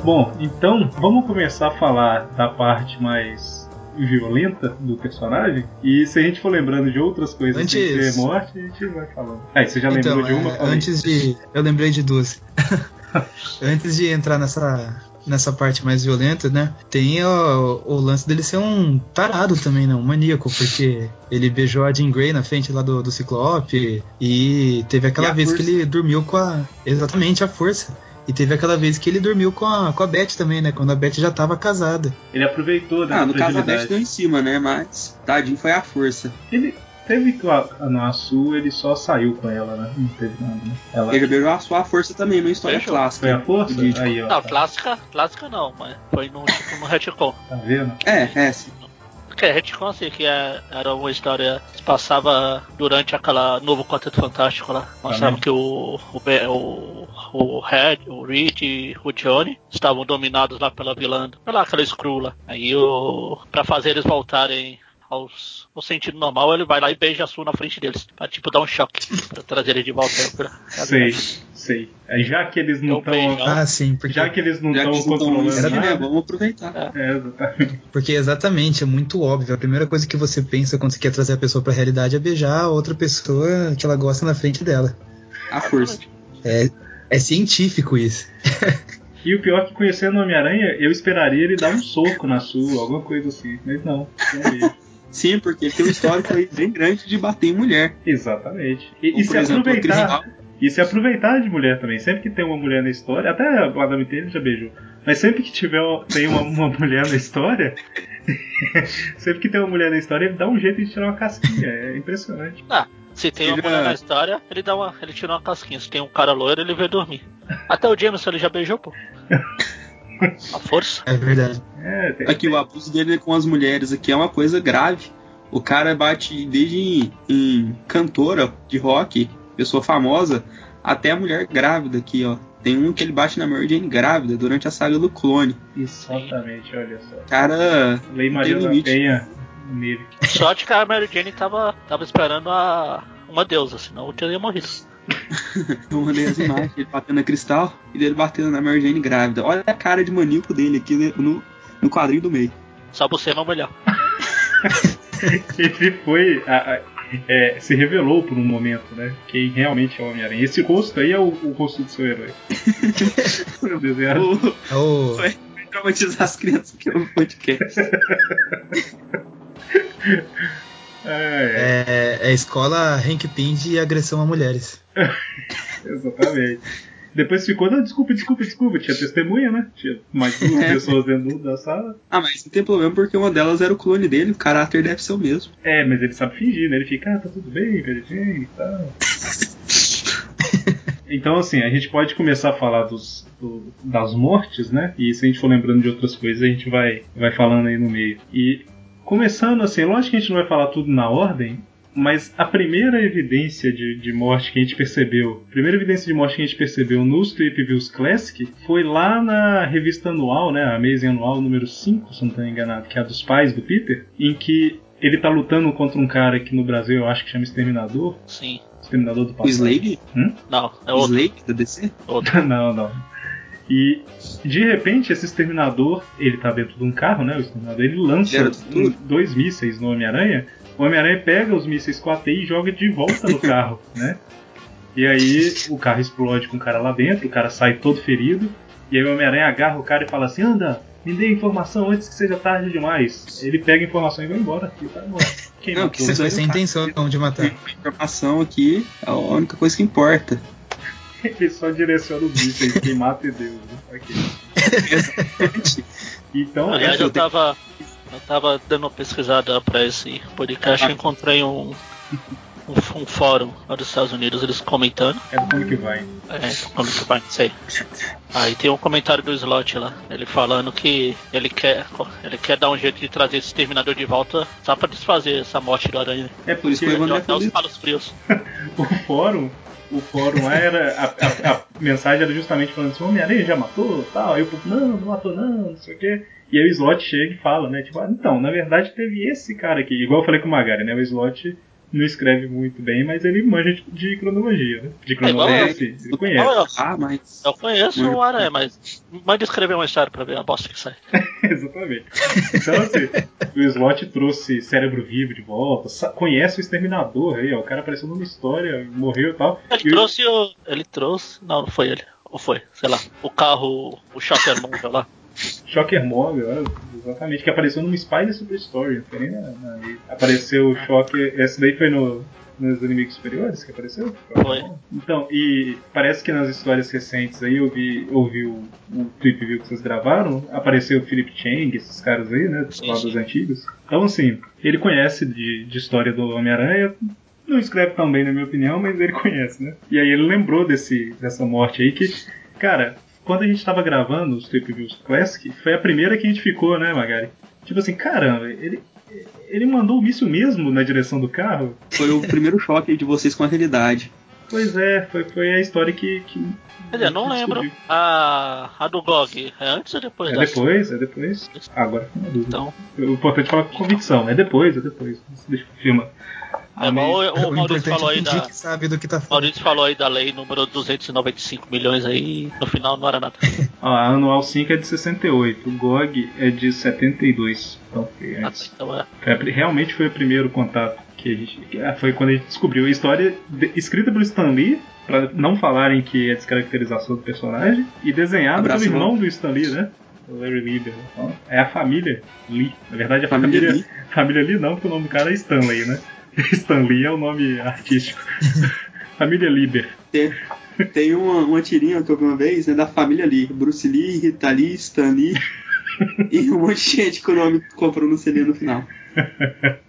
Bom, então vamos começar a falar da parte mais violenta do personagem. E se a gente for lembrando de outras coisas Antes- sem ser morte, a gente vai falando. Aí, você já lembrou Então, de uma? é, antes de. Eu lembrei de duas. antes de entrar nessa, nessa parte mais violenta, né? Tem o, o lance dele ser um tarado também, né? Um maníaco, porque ele beijou a Jean Grey na frente lá do, do Ciclope e teve aquela E vez que força. ele dormiu com a. Exatamente, a força. E teve aquela vez que ele dormiu com a, com a Beth também, né? Quando a Beth já tava casada. Ele aproveitou da Ah, no caso a. Beth deu em cima, né? Mas tadinho foi a força. Ele teve que a, a ele só saiu com ela, né? Não teve nada, né? Ela Ele beijou a sua força também, uma história clássica. foi a força? Aí, ó. Não, tá, clássica, clássica não, mas foi no, tipo, no retcon. tá vendo? É, é, sim. Que é retcon, assim, que é- era uma história que se passava durante aquela novo Quarteto Fantástico lá. Mostrava que o, o, o, o Red, o Reed e o Johnny estavam dominados lá pela vilã, pela aquela lá. Aí o, pra fazer eles voltarem aos, ao sentido normal, ele vai lá e beija a Sue na frente deles. Pra tipo dar um choque. Pra trazer ele de volta pra, pra Sei, sei. Já que eles não estão. beijão. Ah, sim, porque. Já que eles não Já que estão eles não tão controlando né? nada. Vamos aproveitar. É, exatamente. Porque exatamente, é muito óbvio. A primeira coisa que você pensa quando você quer trazer a pessoa pra realidade é beijar a outra pessoa que ela gosta na frente dela. A força. É, é científico isso. E o pior é que conhecendo o Homem-Aranha, eu esperaria ele dar um soco na sua, alguma coisa assim. Mas não, não vejo. Sim, porque tem um histórico aí bem grande de bater em mulher. Exatamente. E, Como, e se exemplo, aproveitar. E se aproveitar de mulher também. Sempre que tem uma mulher na história, até a Madame Teia já beijou. Mas sempre que tiver tem uma, uma mulher na história, sempre que tem uma mulher na história, ele dá um jeito de tirar uma casquinha. É impressionante. Ah, se tem uma Ele mulher é- na história, ele dá uma. ele tira uma casquinha. Se tem um cara loiro, ele vê dormir. Até o Jameson ele já beijou, pô. A força. É verdade. É, tem, Aqui, o abuso dele com as mulheres aqui é uma coisa grave. O cara bate desde em, em cantora de rock, pessoa famosa, até a mulher grávida aqui, ó. Tem um que ele bate na Mary Jane grávida durante a saga do clone. Exatamente, olha só. Cara, Lei Maria tem da limite. Penha nele. Sorte que a Mary Jane tava, tava esperando a, uma deusa, senão eu teria morrido. eu mandei as imagens, ele batendo na cristal e dele batendo na Mary Jane grávida. Olha a cara de maníaco dele aqui né, no, no quadrinho do meio. Só você é melhor. Ele foi. a- a- é, se revelou por um momento, né? Quem realmente é o Homem-Aranha. Esse rosto aí é o, o rosto do seu herói. Desenhado. O- É o, Vai traumatizar as crianças aqui no podcast. É, é, é, é a escola Hank Pym de agressão a mulheres. exatamente. Depois ficou, não, desculpa, desculpa, desculpa. Tinha testemunha, né? Tinha mais duas É. pessoas dentro da sala. Ah, mas não tem problema porque uma delas era o clone dele, o caráter deve ser o mesmo. É, mas ele sabe fingir, né? Ele fica, ah, tá tudo bem, Mary Jane e tal. Então, assim, a gente pode começar a falar dos, do- das mortes, né? E se a gente for lembrando de outras coisas, a gente vai, vai falando aí no meio. E começando assim, lógico que a gente não vai falar tudo na ordem, mas a primeira evidência de, de morte que a gente percebeu, a primeira evidência de morte que a gente percebeu nos Trip Views Classic foi lá na revista anual, né? A Amazing Anual número 5, se não estou enganado, que é a dos pais do Peter, em que ele tá lutando contra um cara que no Brasil eu acho que chama Exterminador. Sim. Exterminador do O Passado. Slade? Hum? Não, é O. Slade da DC? outro. não, não. E de repente esse exterminador, ele tá dentro de um carro, né? O exterminador ele lança um- dois mísseis no Homem-Aranha. O Homem-Aranha pega os mísseis com a teia e joga de volta no carro, né? E aí o carro explode com o cara lá dentro, o cara sai todo ferido. E aí o Homem-Aranha agarra o cara e fala assim: anda, me dê informação antes que seja tarde demais. Ele pega a informação e vai embora. Ele tá morto. Quem Não, que Mas foi sem intenção de matar. A informação aqui é a única coisa que importa. Ele só direciona os mísseis, quem mata é Deus. Né? Ok. Exatamente. Então, Aliás, essa- eu tava. Eu tava dando uma pesquisada pra esse podcast e encontrei um, um, um fórum lá dos Estados Unidos, eles comentando. É do Comic Vine. É, do Comic Vine, sei. Aí tem um comentário do Slot lá, ele falando que ele quer, ele quer dar um jeito de trazer esse Terminador de volta só pra desfazer essa morte do Aranha. É por isso que Deu até os palos frios. o fórum, o fórum lá era. A, a- a mensagem era justamente falando assim, Homem-Aranha já matou tal. Aí o povo, não, não matou não, não sei o quê. E aí o Slot chega e fala, né? Tipo, ah, então, na verdade teve esse cara aqui. Igual eu falei com o Magari, né? O Slot não escreve muito bem, mas ele manja de, de cronologia, né? De cronologia, igual eu. sim, ele conhece. Eu. Ah, mas. Eu conheço o Aranha, mas manda escrever uma história pra ver a bosta que sai. Exatamente. Então, assim, o Slot trouxe Cérebro Vivo de volta, conhece o Exterminador aí, ó. O cara apareceu numa história, morreu e tal. Ele E trouxe o. Ele trouxe. Não, não foi ele. Ou foi? Sei lá. O carro. O Shocker Móvel lá. Shocker Móvel, é, exatamente, que apareceu numa Spider Super Story, não foi nem na, na- apareceu o Shocker, esse daí foi no, nos inimigos superiores que apareceu? Foi. Então, e parece que nas histórias recentes aí, eu vi, eu vi o, o Trip View que vocês gravaram, apareceu o Philip Chang, esses caras aí, né, dos lá dos antigos. Então, assim, ele conhece de, de história do Homem-Aranha, não escreve tão bem, na minha opinião, mas ele conhece, né? E aí ele lembrou desse, dessa morte aí que, cara, quando a gente tava gravando os Trip Views Classic, foi a primeira que a gente ficou, né, Magari? Tipo assim, caramba, ele, ele mandou o míssil mesmo na direção do carro? Foi o primeiro choque de vocês com a realidade. Pois é, foi, foi a história que. que Quer dizer, não lembro. A, a do GOG é antes ou depois É dessa? depois, é depois. Agora uma dúvida. Então. O importante é falar com convicção, é depois, é depois. Deixa eu filmar. É o, o O Maurício importante falou é aí da. sabe do que tá falando. Maurício falou aí da lei número 295 milhões aí, no final não era nada. Ó, a anual 5 é de 68, o GOG é de 72. Então foi antes. Então é. Foi realmente foi o primeiro contato que a gente. que- ah, Foi quando a gente descobriu a história de- escrita pelo Stan Lee, pra não falarem que é descaracterização do personagem, e desenhada Abraço, pelo irmão do Stan Lee, né? O Larry Lieber. Então, é a família Lee. Na verdade, a Família família. Lee? Família Lee não, porque o nome do cara é Stanley, né? Stan Lee é o nome artístico. família Lieber. Tem, tem uma, uma tirinha que eu vi uma vez, né, da família Lee. Bruce Lee, Rita Lee, Stan Lee. e um monte de gente com o nome comprou no CD no final.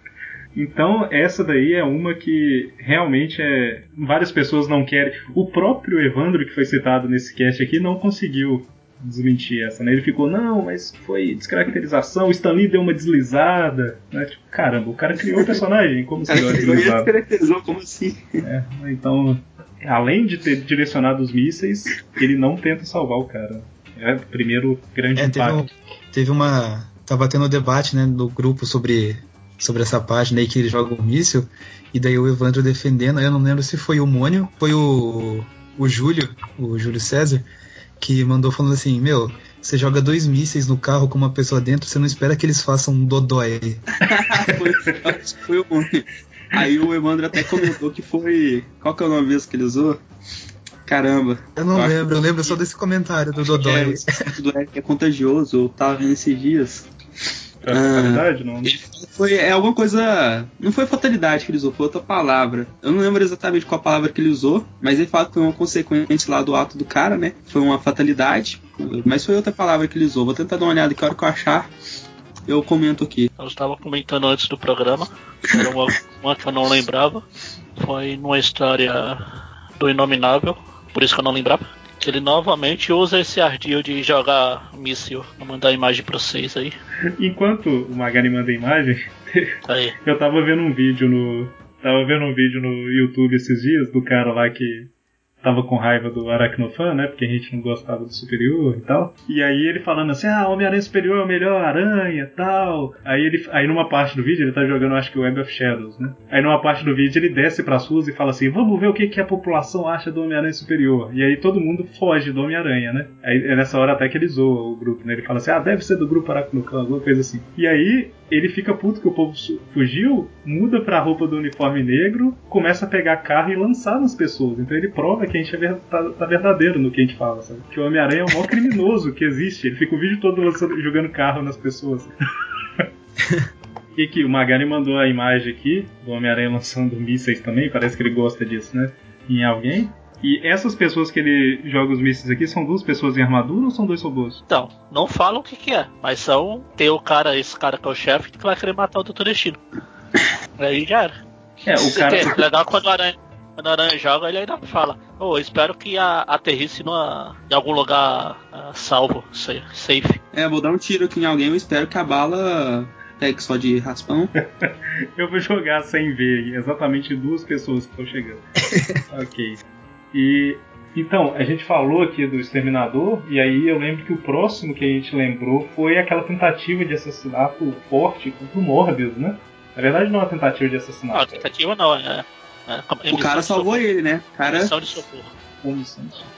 Então, essa daí é uma que realmente é. Várias pessoas não querem. O próprio Evandro, que foi citado nesse cast aqui, não conseguiu desmentir essa, né? Ele ficou, não, mas foi descaracterização, o Stan Lee deu uma deslizada. Né? Tipo, caramba, o cara criou o personagem, como se deu uma deslizada? descaracterizou, como assim? É, então, além de ter direcionado os mísseis, ele não tenta salvar o cara. É o primeiro grande É, teve, um, impacto. teve uma. Tava tendo um debate né, no grupo sobre, sobre essa página aí que ele joga o míssil. E daí o Evandro defendendo. Eu não lembro se foi o Mônio, foi o, o Júlio, o Júlio César, que mandou falando assim: Meu, você joga dois mísseis no carro com uma pessoa dentro, você não espera que eles façam um dodói. foi, foi o único. Aí o Evandro até comentou que foi. Qual que é o nome mesmo que ele usou? Caramba. Eu não acho lembro, eu lembro só desse comentário do que dodói. É, do Eric é contagioso, eu tava vendo esses dias. É fatalidade, não? Ele foi é alguma coisa. Não foi fatalidade que ele usou, foi outra palavra. Eu não lembro exatamente qual palavra que ele usou, mas ele fala que foi uma consequência lá do ato do cara, né? Foi uma fatalidade, mas foi outra palavra que ele usou. Vou tentar dar uma olhada que a hora que eu achar, eu comento aqui. Eu estava comentando antes do programa, era uma, uma que eu não lembrava. Foi numa história do Inominável, por isso que eu não lembrava. Que ele novamente usa esse ardil de jogar míssil. Vou mandar a imagem pra vocês aí. Enquanto o Magari manda a imagem, Aí. eu tava vendo um vídeo no. Tava vendo um vídeo no YouTube esses dias do cara lá que tava com raiva do Aracnofan, né? Porque a gente não gostava do superior e tal. E aí ele falando assim, ah, Homem-Aranha Superior é o melhor aranha tal. Aí ele. Aí numa parte do vídeo ele tá jogando, acho que o Web of Shadows, né? Aí numa parte do vídeo ele desce pras ruas e fala assim, vamos ver o que, que a população acha do Homem-Aranha Superior. E aí todo mundo foge do Homem-Aranha, né? Aí é nessa hora até que ele zoa o grupo, né? Ele fala assim, ah, deve ser do grupo Aracnofan, alguma coisa assim. E aí ele fica puto que o povo fugiu, muda pra roupa do uniforme negro, começa a pegar carro e lançar nas pessoas. Então ele prova que a gente é ver- tá, tá verdadeiro no que a gente fala, sabe? Que o Homem-Aranha é o maior criminoso que existe. Ele fica o vídeo todo lançando, jogando carro nas pessoas. E aqui, o Magari mandou a imagem aqui do Homem-Aranha lançando mísseis também, parece que ele gosta disso, né? Em alguém. E essas pessoas que ele joga os mísseis aqui são duas pessoas em armadura ou são dois robôs? Então, não falam o que, que é, mas são. Tem o cara, esse cara que é o chefe, que vai querer matar o Dr. Destino. Aí já era. É, o cara. É legal quando o Aranha, quando o Aranha joga, ele ainda fala: Oh, espero que a, aterrisse numa, em algum lugar ah, salvo, sa- safe. É, vou dar um tiro aqui em alguém, eu espero que a bala pegue só de raspão. Eu vou jogar sem ver exatamente duas pessoas que estão chegando. ok. E então, a gente falou aqui do Exterminador, e aí eu lembro que o próximo que a gente lembrou foi aquela tentativa de assassinato forte contra o Morbius, né? Na verdade, não é uma tentativa de Não, assassinato. tentativa não, é. é O cara salvou ele, né? O cara. Missão de socorro.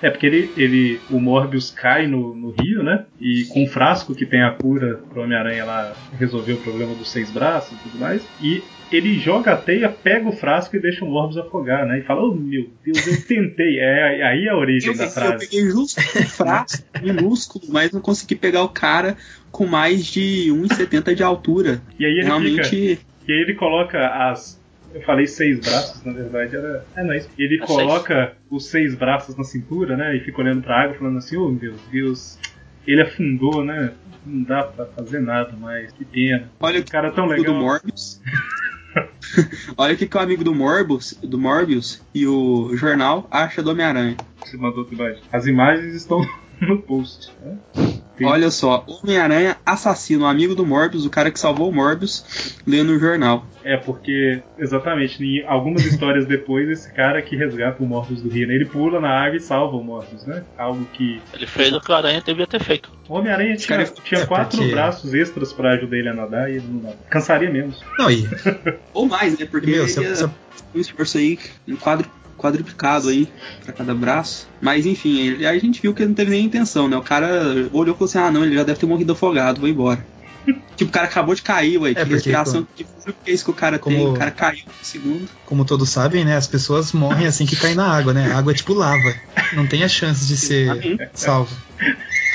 É porque ele, ele, o Morbius cai no, no rio, né? E com o frasco que tem a cura pro Homem-Aranha lá resolver o problema dos seis braços e tudo mais. E ele joga a teia, pega o frasco e deixa o Morbius afogar, né? E fala: Oh meu Deus, eu tentei. É aí a origem Eu, da eu frase. peguei justo um frasco minúsculo, mas não consegui pegar o cara com mais de 1,70 de altura. E aí ele Realmente. fica. E aí ele coloca as. Eu falei seis braços, na verdade era. É, não é isso. Ele É coloca os seis braços na cintura, né? E fica olhando pra água, falando assim: Oh meu Deus, ele afundou, né? Não dá pra fazer nada mais, que pena. Olha o cara é tão o legal. do Morbius. Olha o que, que o amigo do Morbius, do Morbius e o jornal acha do Homem-Aranha. Você mandou. As imagens estão no post. Né? Olha só, Homem-Aranha assassino, amigo do Morbius, o cara que salvou o Morbius, lendo o jornal. É porque, exatamente, em algumas histórias depois, esse cara que resgata o Morbius do rio, né? Ele pula na água e salva o Morbius, né? Algo que. Ele fez o que o Aranha devia ter feito. O Homem-Aranha tinha, cara- tinha é quatro porque- braços extras pra ajudar ele a nadar e ele não nada. Cansaria menos. Não, e, Ou mais, né? Porque meu, ele se, é se- um esforço aí, um quadro, quadruplicado aí pra cada braço. Mas enfim, ele- aí a gente viu que ele não teve nem intenção, né? O cara olhou e falou assim: ah, não, ele já deve ter morrido afogado, vou embora. tipo, o cara acabou de cair, ué. É, que porque, respiração que que é isso que o cara tem? como- O cara caiu no segundo. como todos sabem, né? As pessoas morrem assim que caem na água, né? A água é tipo lava. Não tem a chance de ser salvo.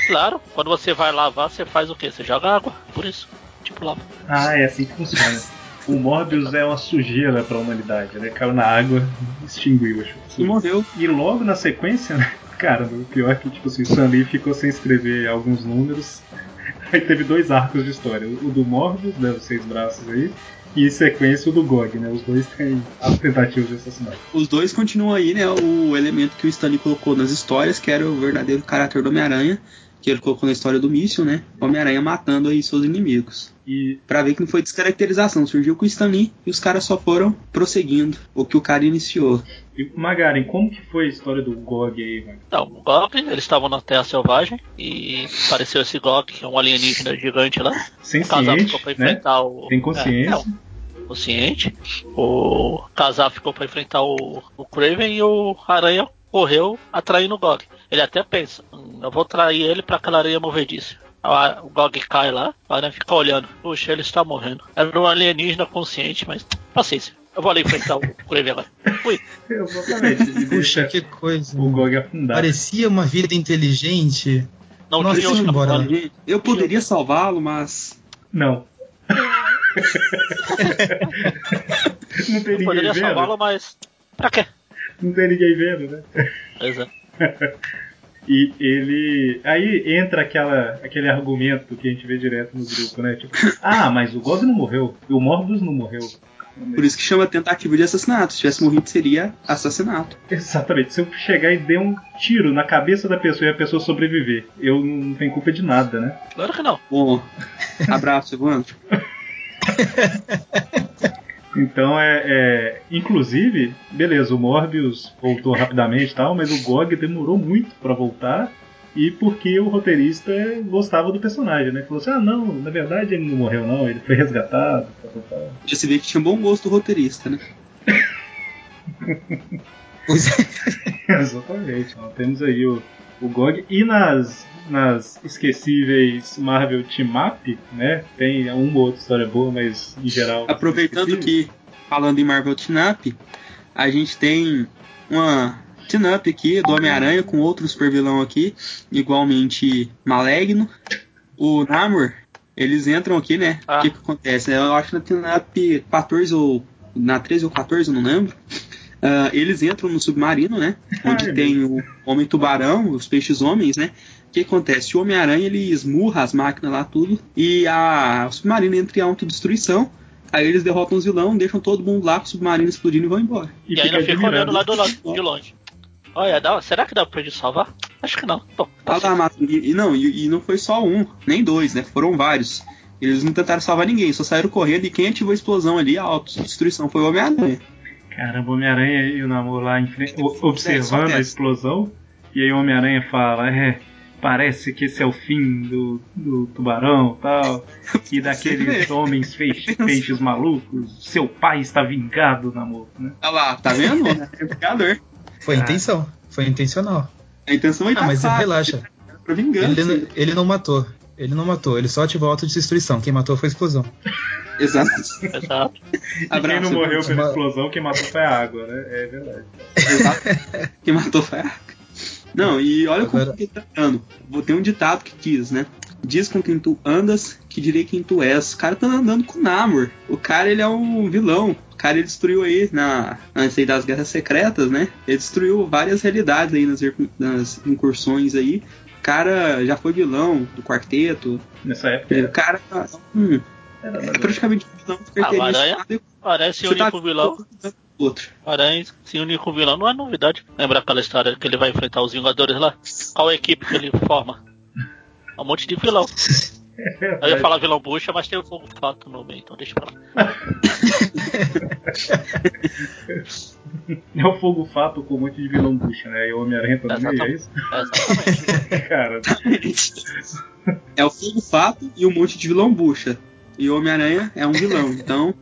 Claro, quando você vai lavar, você faz o quê? Você joga água, por isso. Tipo lava. Ah, é assim que funciona. O Morbius é uma sujeira pra humanidade, né? Caiu na água, extinguiu, acho. E morreu. E logo na sequência, né? Cara, o pior é que, tipo assim, o Stan Lee ficou sem escrever alguns números. Aí teve dois arcos de história. O do Morbius, né? Os seis braços aí. E em sequência o do Gog, né? Os dois têm as tentativas de assassinato. Os dois continuam aí, né? O elemento que o Stanley colocou nas histórias, que era o verdadeiro caráter do Homem-Aranha, que ele colocou na história do míssil, né? Homem-Aranha matando aí seus inimigos. E Pra ver que não foi descaracterização, surgiu com o Stanley e os caras só foram prosseguindo o que o cara iniciou. E, Magaren, como que foi a história do Gog aí, mano? Então, o Gog, eles estavam na Terra Selvagem e apareceu esse Gog, que é um alienígena gigante lá. Sem ciente, pra né? enfrentar o. Tem consciência. É, é, o consciente. O casal ficou pra enfrentar o, o Craven e o Aranha correu atraindo o Gog. Ele até pensa, "Hum, eu vou trair ele pra aquela areia movediça. A- O Gog cai lá, o Aranha fica olhando. Puxa, ele está morrendo. Era um alienígena consciente, mas paciência. Eu vou ali enfrentar o Craven agora. Fui. Exatamente. Puxa, que coisa. o Gog afundar. Parecia uma vida inteligente. Não Nossa, tinha embora. forma. Eu poderia salvá-lo, mas Não. não tem Eu ninguém poderia salvá-lo, mas. Pra quê? Não tem ninguém vendo, né? Pois é. E ele. Aí entra aquela, aquele argumento que a gente vê direto no grupo, né? Tipo, ah, mas o Gog não morreu. E o Morbius não morreu. por isso que chama tentativa de assassinato. Se tivesse morrido, seria assassinato. Exatamente. Se eu chegar e der um tiro na cabeça da pessoa e a pessoa sobreviver, eu não tenho culpa de nada, né? Claro que não. Bom, abraço, Evandro. Então é, é- Inclusive, beleza, o Morbius voltou rapidamente e tal, mas o Gog demorou muito pra voltar. E porque o roteirista gostava do personagem, né? Falou assim: ah, não, na verdade ele não morreu, não, ele foi resgatado. tal, tal, tal. Já se vê que tinha bom gosto o roteirista, né? É. Exatamente. Então, temos aí o, o GOG. E nas, nas esquecíveis Marvel Team Up, né? Tem uma ou outra história boa, mas em geral. Aproveitando que, falando em Marvel Team-Up, a gente tem uma Team-Up aqui do Homem-Aranha com outro super vilão aqui, igualmente maligno. O Namor, eles entram aqui, né? O Ah. que, que acontece? Eu acho que na Team-Up 14 ou. Na 13 ou 14, eu não lembro. Ah, eles entram no submarino, né? Onde Ai, tem o Homem-Tubarão, os peixes-homens, né? O que acontece? O Homem-Aranha ele esmurra as máquinas lá, tudo, e a, o submarino entra em autodestruição. Aí eles derrotam os vilão, deixam todo mundo lá com o submarino explodindo e vão embora. E, ainda fica olhando lá do lado, de longe. Olha, dá, será que dá pra gente salvar? Acho que não. Bom, tá ah, e, e, não, e, e, não foi só um, nem dois, né? Foram vários. Eles não tentaram salvar ninguém, só saíram correndo e quem ativou a explosão ali, a autodestruição, foi o Homem-Aranha. Caramba, o Homem-Aranha e o Namor lá observando a explosão. E aí o Homem-Aranha fala, é, parece que esse é o fim do, do tubarão tal. E daqueles homens feixes, feixes malucos, seu pai está vingado, Namor, né? Olha lá, tá vendo? É vingador. Foi a intenção, foi intencional. A intenção é Ah, mas relaxa. Pra vingança. Ele, ele não matou. Ele não matou, ele só ativou a autodestruição. Quem matou foi a explosão. Exato. Exato. E quem não morreu pela explosão, quem matou foi a água, né? É verdade. Exato. quem matou foi a água. Não, e olha Agora... como que tá andando. Vou ter um ditado que diz, né? Diz com quem tu andas, que direi quem tu és. O cara tá andando com o Namor. O cara, ele é um vilão. O cara, ele destruiu aí, na, antes aí das Guerras Secretas, né? Ele destruiu várias realidades aí nas, nas incursões aí cara já foi vilão do quarteto. Nessa época. O cara hum, é praticamente do ah, Aranha, Aranha se tá com o vilão. Outro. Aranha se unir com o vilão não é novidade. Lembra aquela história que ele vai enfrentar os Vingadores lá? Qual a equipe que ele forma? Um monte de vilão. Eu ia falar vilão bucha, mas tem o fogo fato no meio, então deixa pra lá. é o fogo fato com um monte de vilão bucha, né? E o Homem-Aranha tá no meio, é isso? Exatamente. Cara. É o fogo fato e um monte de vilão bucha. E o Homem-Aranha é um vilão, então.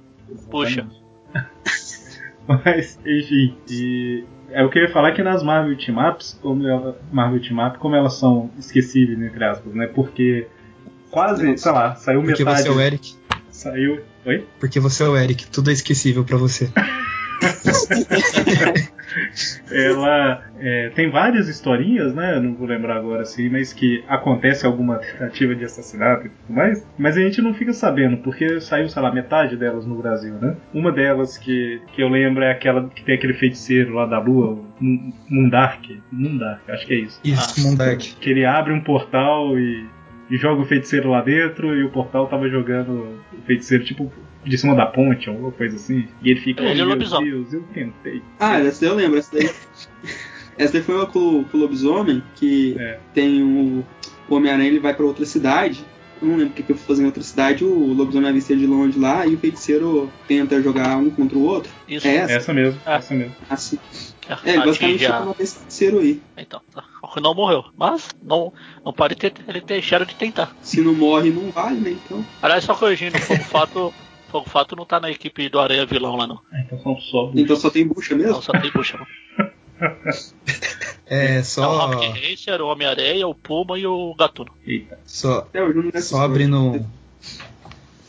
Puxa. Mas, enfim, e é, eu queria falar que nas Marvel Team Ups, como ela, Marvel Team Up, como elas são esquecíveis, entre aspas, né? Porque quase, sei lá, saiu Porque metade. Porque você é o Eric. Saiu. Oi? Porque você é o Eric, tudo é esquecível para você. ela é, tem várias historinhas, né? Não vou lembrar agora assim, mas que acontece alguma tentativa de assassinato e tudo mais. Mas a gente não fica sabendo, porque saiu, sei lá, metade delas no Brasil, né? Uma delas que, que eu lembro é aquela que tem aquele feiticeiro lá da lua, Mundark. Mundark, acho que é isso. Isso, ah, Mundark. Que ele abre um portal e e joga o feiticeiro lá dentro e o portal tava jogando o feiticeiro tipo de cima da ponte ou alguma coisa assim. E ele fica, ele oh, meu Deus, eu tentei. Ah, essa daí eu lembro, essa daí. essa daí foi uma com, com o lobisomem que é. tem o, o Homem-Aranha ele vai para outra cidade. Eu não lembro o que, que eu fui fazer em outra cidade. O lobisomem avista de longe lá e o feiticeiro tenta jogar um contra o outro. Isso. É essa? essa mesmo, ah. essa mesmo. Assim. É, ele basicamente fica no feiticeiro aí. Então, tá. não morreu. Mas não, não pode ter, ele deixaram de tentar. Se não morre, não vale, né? Então. Aliás, só corrigindo, o fato. Fogo Fato não tá na equipe do Aranha Vilão lá, não. É, então são só bucha. Então só tem bucha mesmo? Não, só tem bucha, não. é, só. É o Rocket Racer, o Homem-Areia, o Puma e o Gatuno. Eita. Só, só abrindo,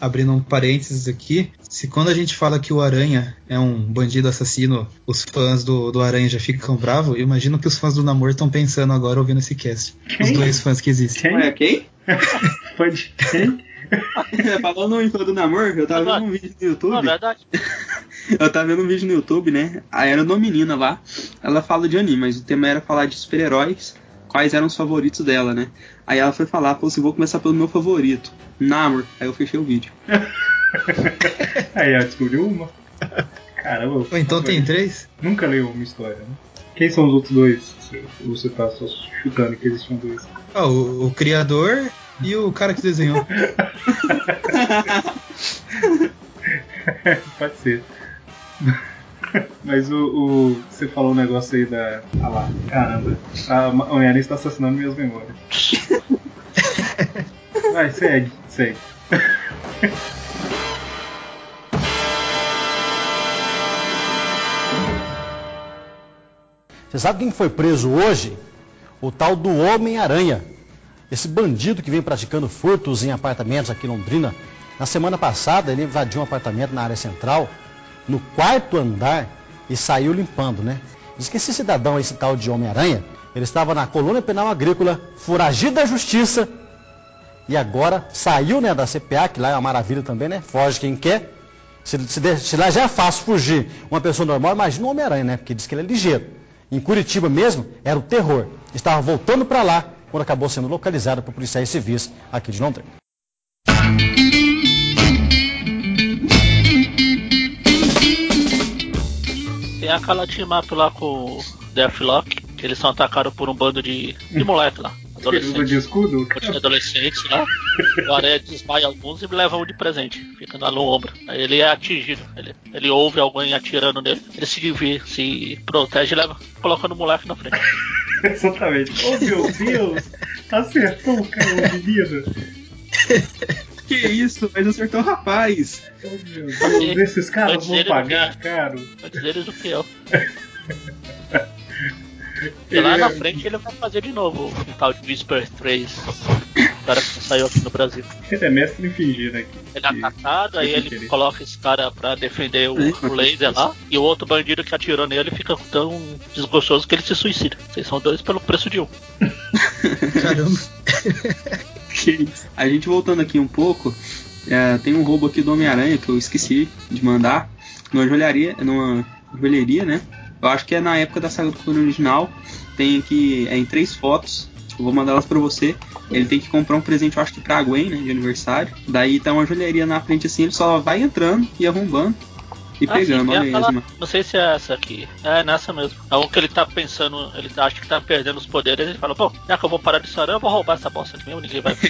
abrindo um parênteses aqui. Se quando a gente fala que o Aranha é um bandido assassino, os fãs do, do Aranha já ficam bravos, eu imagino que os fãs do Namor estão pensando agora ouvindo esse cast. Quem? Os dois fãs que existem. Quem? Ué, quem? Fã de quem? Falando em fã do namoro, eu tava vendo um vídeo no YouTube. Não, verdade. eu tava vendo um vídeo no YouTube, né? Aí era uma menina lá. Ela fala de anime, mas o tema era falar de super-heróis. Quais eram os favoritos dela, né? Aí ela foi falar, pô, assim, vou começar pelo meu favorito, Namor. Aí eu fechei o vídeo. Aí ela descobriu uma. Caramba. Então tem três? Nunca leu uma história, né? Quem são os outros dois? Você tá só chutando que existiam dois. Ah, o, o criador e o cara que desenhou. Pode ser. Mas o, o, Você falou um negócio aí da. Ah lá, caramba. A Homem-Aranha está assassinando minhas memórias. Vai, segue, segue. Você sabe quem foi preso hoje? O tal do Homem-Aranha. Esse bandido que vem praticando furtos em apartamentos aqui em Londrina, na semana passada ele invadiu um apartamento na área central, no quarto andar, e saiu limpando, né? Diz que esse cidadão, esse tal de Homem-Aranha, ele estava na colônia penal agrícola, foragido da justiça, e agora saiu né, da CPA, que lá é uma maravilha também, né? Foge quem quer. Se, se, se lá já é fácil fugir uma pessoa normal, imagina o Homem-Aranha, né? Porque diz que ele é ligeiro. Em Curitiba mesmo, era o terror. Estava voltando para lá quando acabou sendo localizada por policiais civis aqui de Londrina. Tem aquela team up lá com o Deathlock, que eles são atacados por um bando de, de moleque lá. Usa de escudo? de adolescentes lá. O Aranha desmaia alguns e leva um de presente. Fica lá no ombro. Aí ele é atingido. Ele, ele ouve alguém atirando nele. Ele se divide, se protege e leva, colocando o moleque na frente. Exatamente. Oh meu Deus! Acertou o cara, o menino. Que isso? Mas acertou o rapaz. Oh meu Deus, esses caras vão pagar caro. Antes deles do que eu. E lá na é- frente ele vai fazer de novo o tal de Whisper 3. O cara que saiu aqui no Brasil. Ele é mestre em fingir, né? Ele é atacado, aí ele querer. coloca esse cara pra defender o, o laser lá, e o outro bandido que atirou nele fica tão desgostoso que ele se suicida. Vocês são dois pelo preço de um. Caramba. A gente voltando aqui um pouco, é, tem um roubo aqui do Homem-Aranha que eu esqueci de mandar. Numa joalharia, numa joalheria, né? Eu acho que é na época da saga do Clone original. Tem aqui é, em três fotos. Eu vou mandar elas pra você. Ele tem que comprar um presente, eu acho que pra Gwen, né? De aniversário. Daí tá uma joalheria na frente assim, ele só vai entrando e arrombando e Ah, sim, pegando. tem Olha aí, Asma. Não sei se é essa aqui. É nessa mesmo. É o que ele tá pensando, ele acha que tá perdendo os poderes, ele fala, pô, já que eu vou parar de aranha, eu vou roubar essa bosta aqui mesmo, ninguém vai.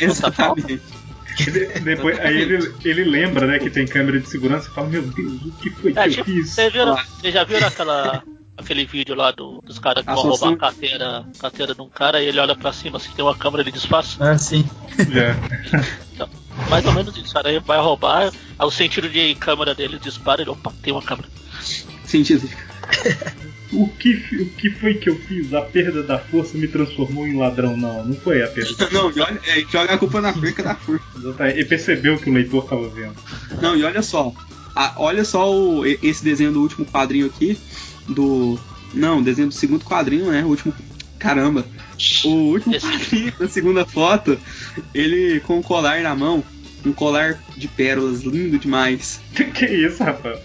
Ele- depois, aí ele, ele lembra, né, que tem câmera de segurança e fala, meu Deus, o que foi que É, eu tipo, fiz? vocês viram, vocês já viram aquela, aquele vídeo lá do- dos caras que vão Assunção. roubar a carteira, carteira de um cara e ele olha pra cima, assim, tem uma câmera, ele disfarça? Ah, sim. Já. Então, mais ou menos isso, o aranha vai roubar, aí o sentido de câmera dele dispara, ele, opa, tem uma câmera. Sentido. O que, o que foi que eu fiz? A perda da força me transformou em ladrão. Não, não foi a perda da Não, e olha, é, joga a culpa na forca da força. Ele percebeu que o leitor tava vendo. Não, e olha só. a- olha só o- e- esse desenho do último quadrinho aqui. Do. Não, desenho do segundo quadrinho, né? O último. Caramba. O último quadrinho da segunda foto. Ele com o colar na mão. Um colar de pérolas, lindo demais. que isso, rapaz?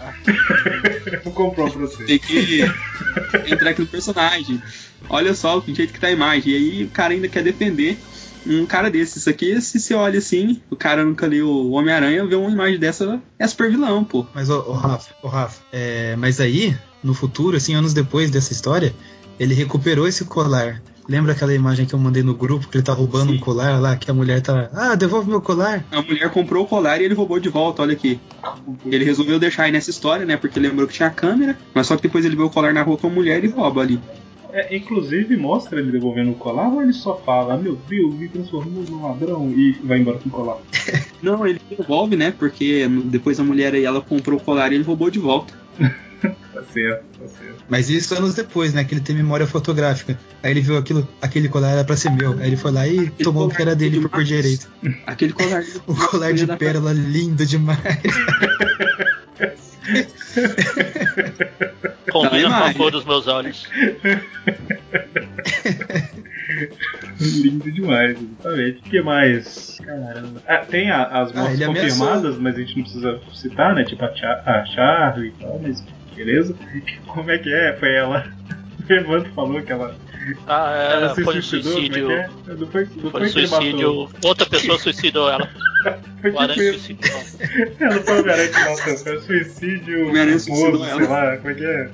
Vou comprar um pra você. Tem que entrar aqui no personagem. Olha só o jeito que tá a imagem. E aí o cara ainda quer defender um cara desse. Isso aqui, se você olha assim, o cara nunca leu o Homem-Aranha, vê uma imagem dessa, é super vilão, pô. Mas, ô, ô, Rafa, ô, Rafa, é, mas aí, no futuro, assim, anos depois dessa história, ele recuperou esse colar. Lembra aquela imagem que eu mandei no grupo que ele tá roubando um colar lá, que a mulher tá. Ah, devolve meu colar. A mulher comprou o colar e ele roubou de volta, olha aqui. Ele resolveu deixar aí nessa história, né? Porque lembrou que tinha câmera, mas só que depois ele vê o colar na rua com a mulher e rouba ali. É, inclusive mostra ele devolvendo o colar ou ele só fala, "Ah, meu Deus, me transformou num ladrão e vai embora com o colar? Não, ele devolve, né? Porque depois a mulher aí ela comprou o colar e ele roubou de volta. Tá certo, tá certo. Mas isso anos depois, né? Que ele tem memória fotográfica. Aí ele viu aquilo, aquele colar era pra ser meu. Aí ele foi lá e tomou o que era dele por, por direito. Aquele colar. o colar de pérola lindo demais. Combina com a cor dos meus olhos. Lindo demais, exatamente. O que mais? Caramba. Ah, tem a- as Ah, mortes ameaçou. confirmadas, mas a gente não precisa citar, né? Tipo a, Cha a Charlie e tal, mas beleza. Como é que é? Foi ela. O Evandro falou que ela. Ah, é, ela se foi suicidou, suicídio. como é que é? Não foi, não Foi foi suicídio. Outra pessoa suicidou ela. Foi O aranha tipo suicidou. Ela não foi o que matou, foi o suicídio. O culposo, suicidou sei ela. lá, como é que é?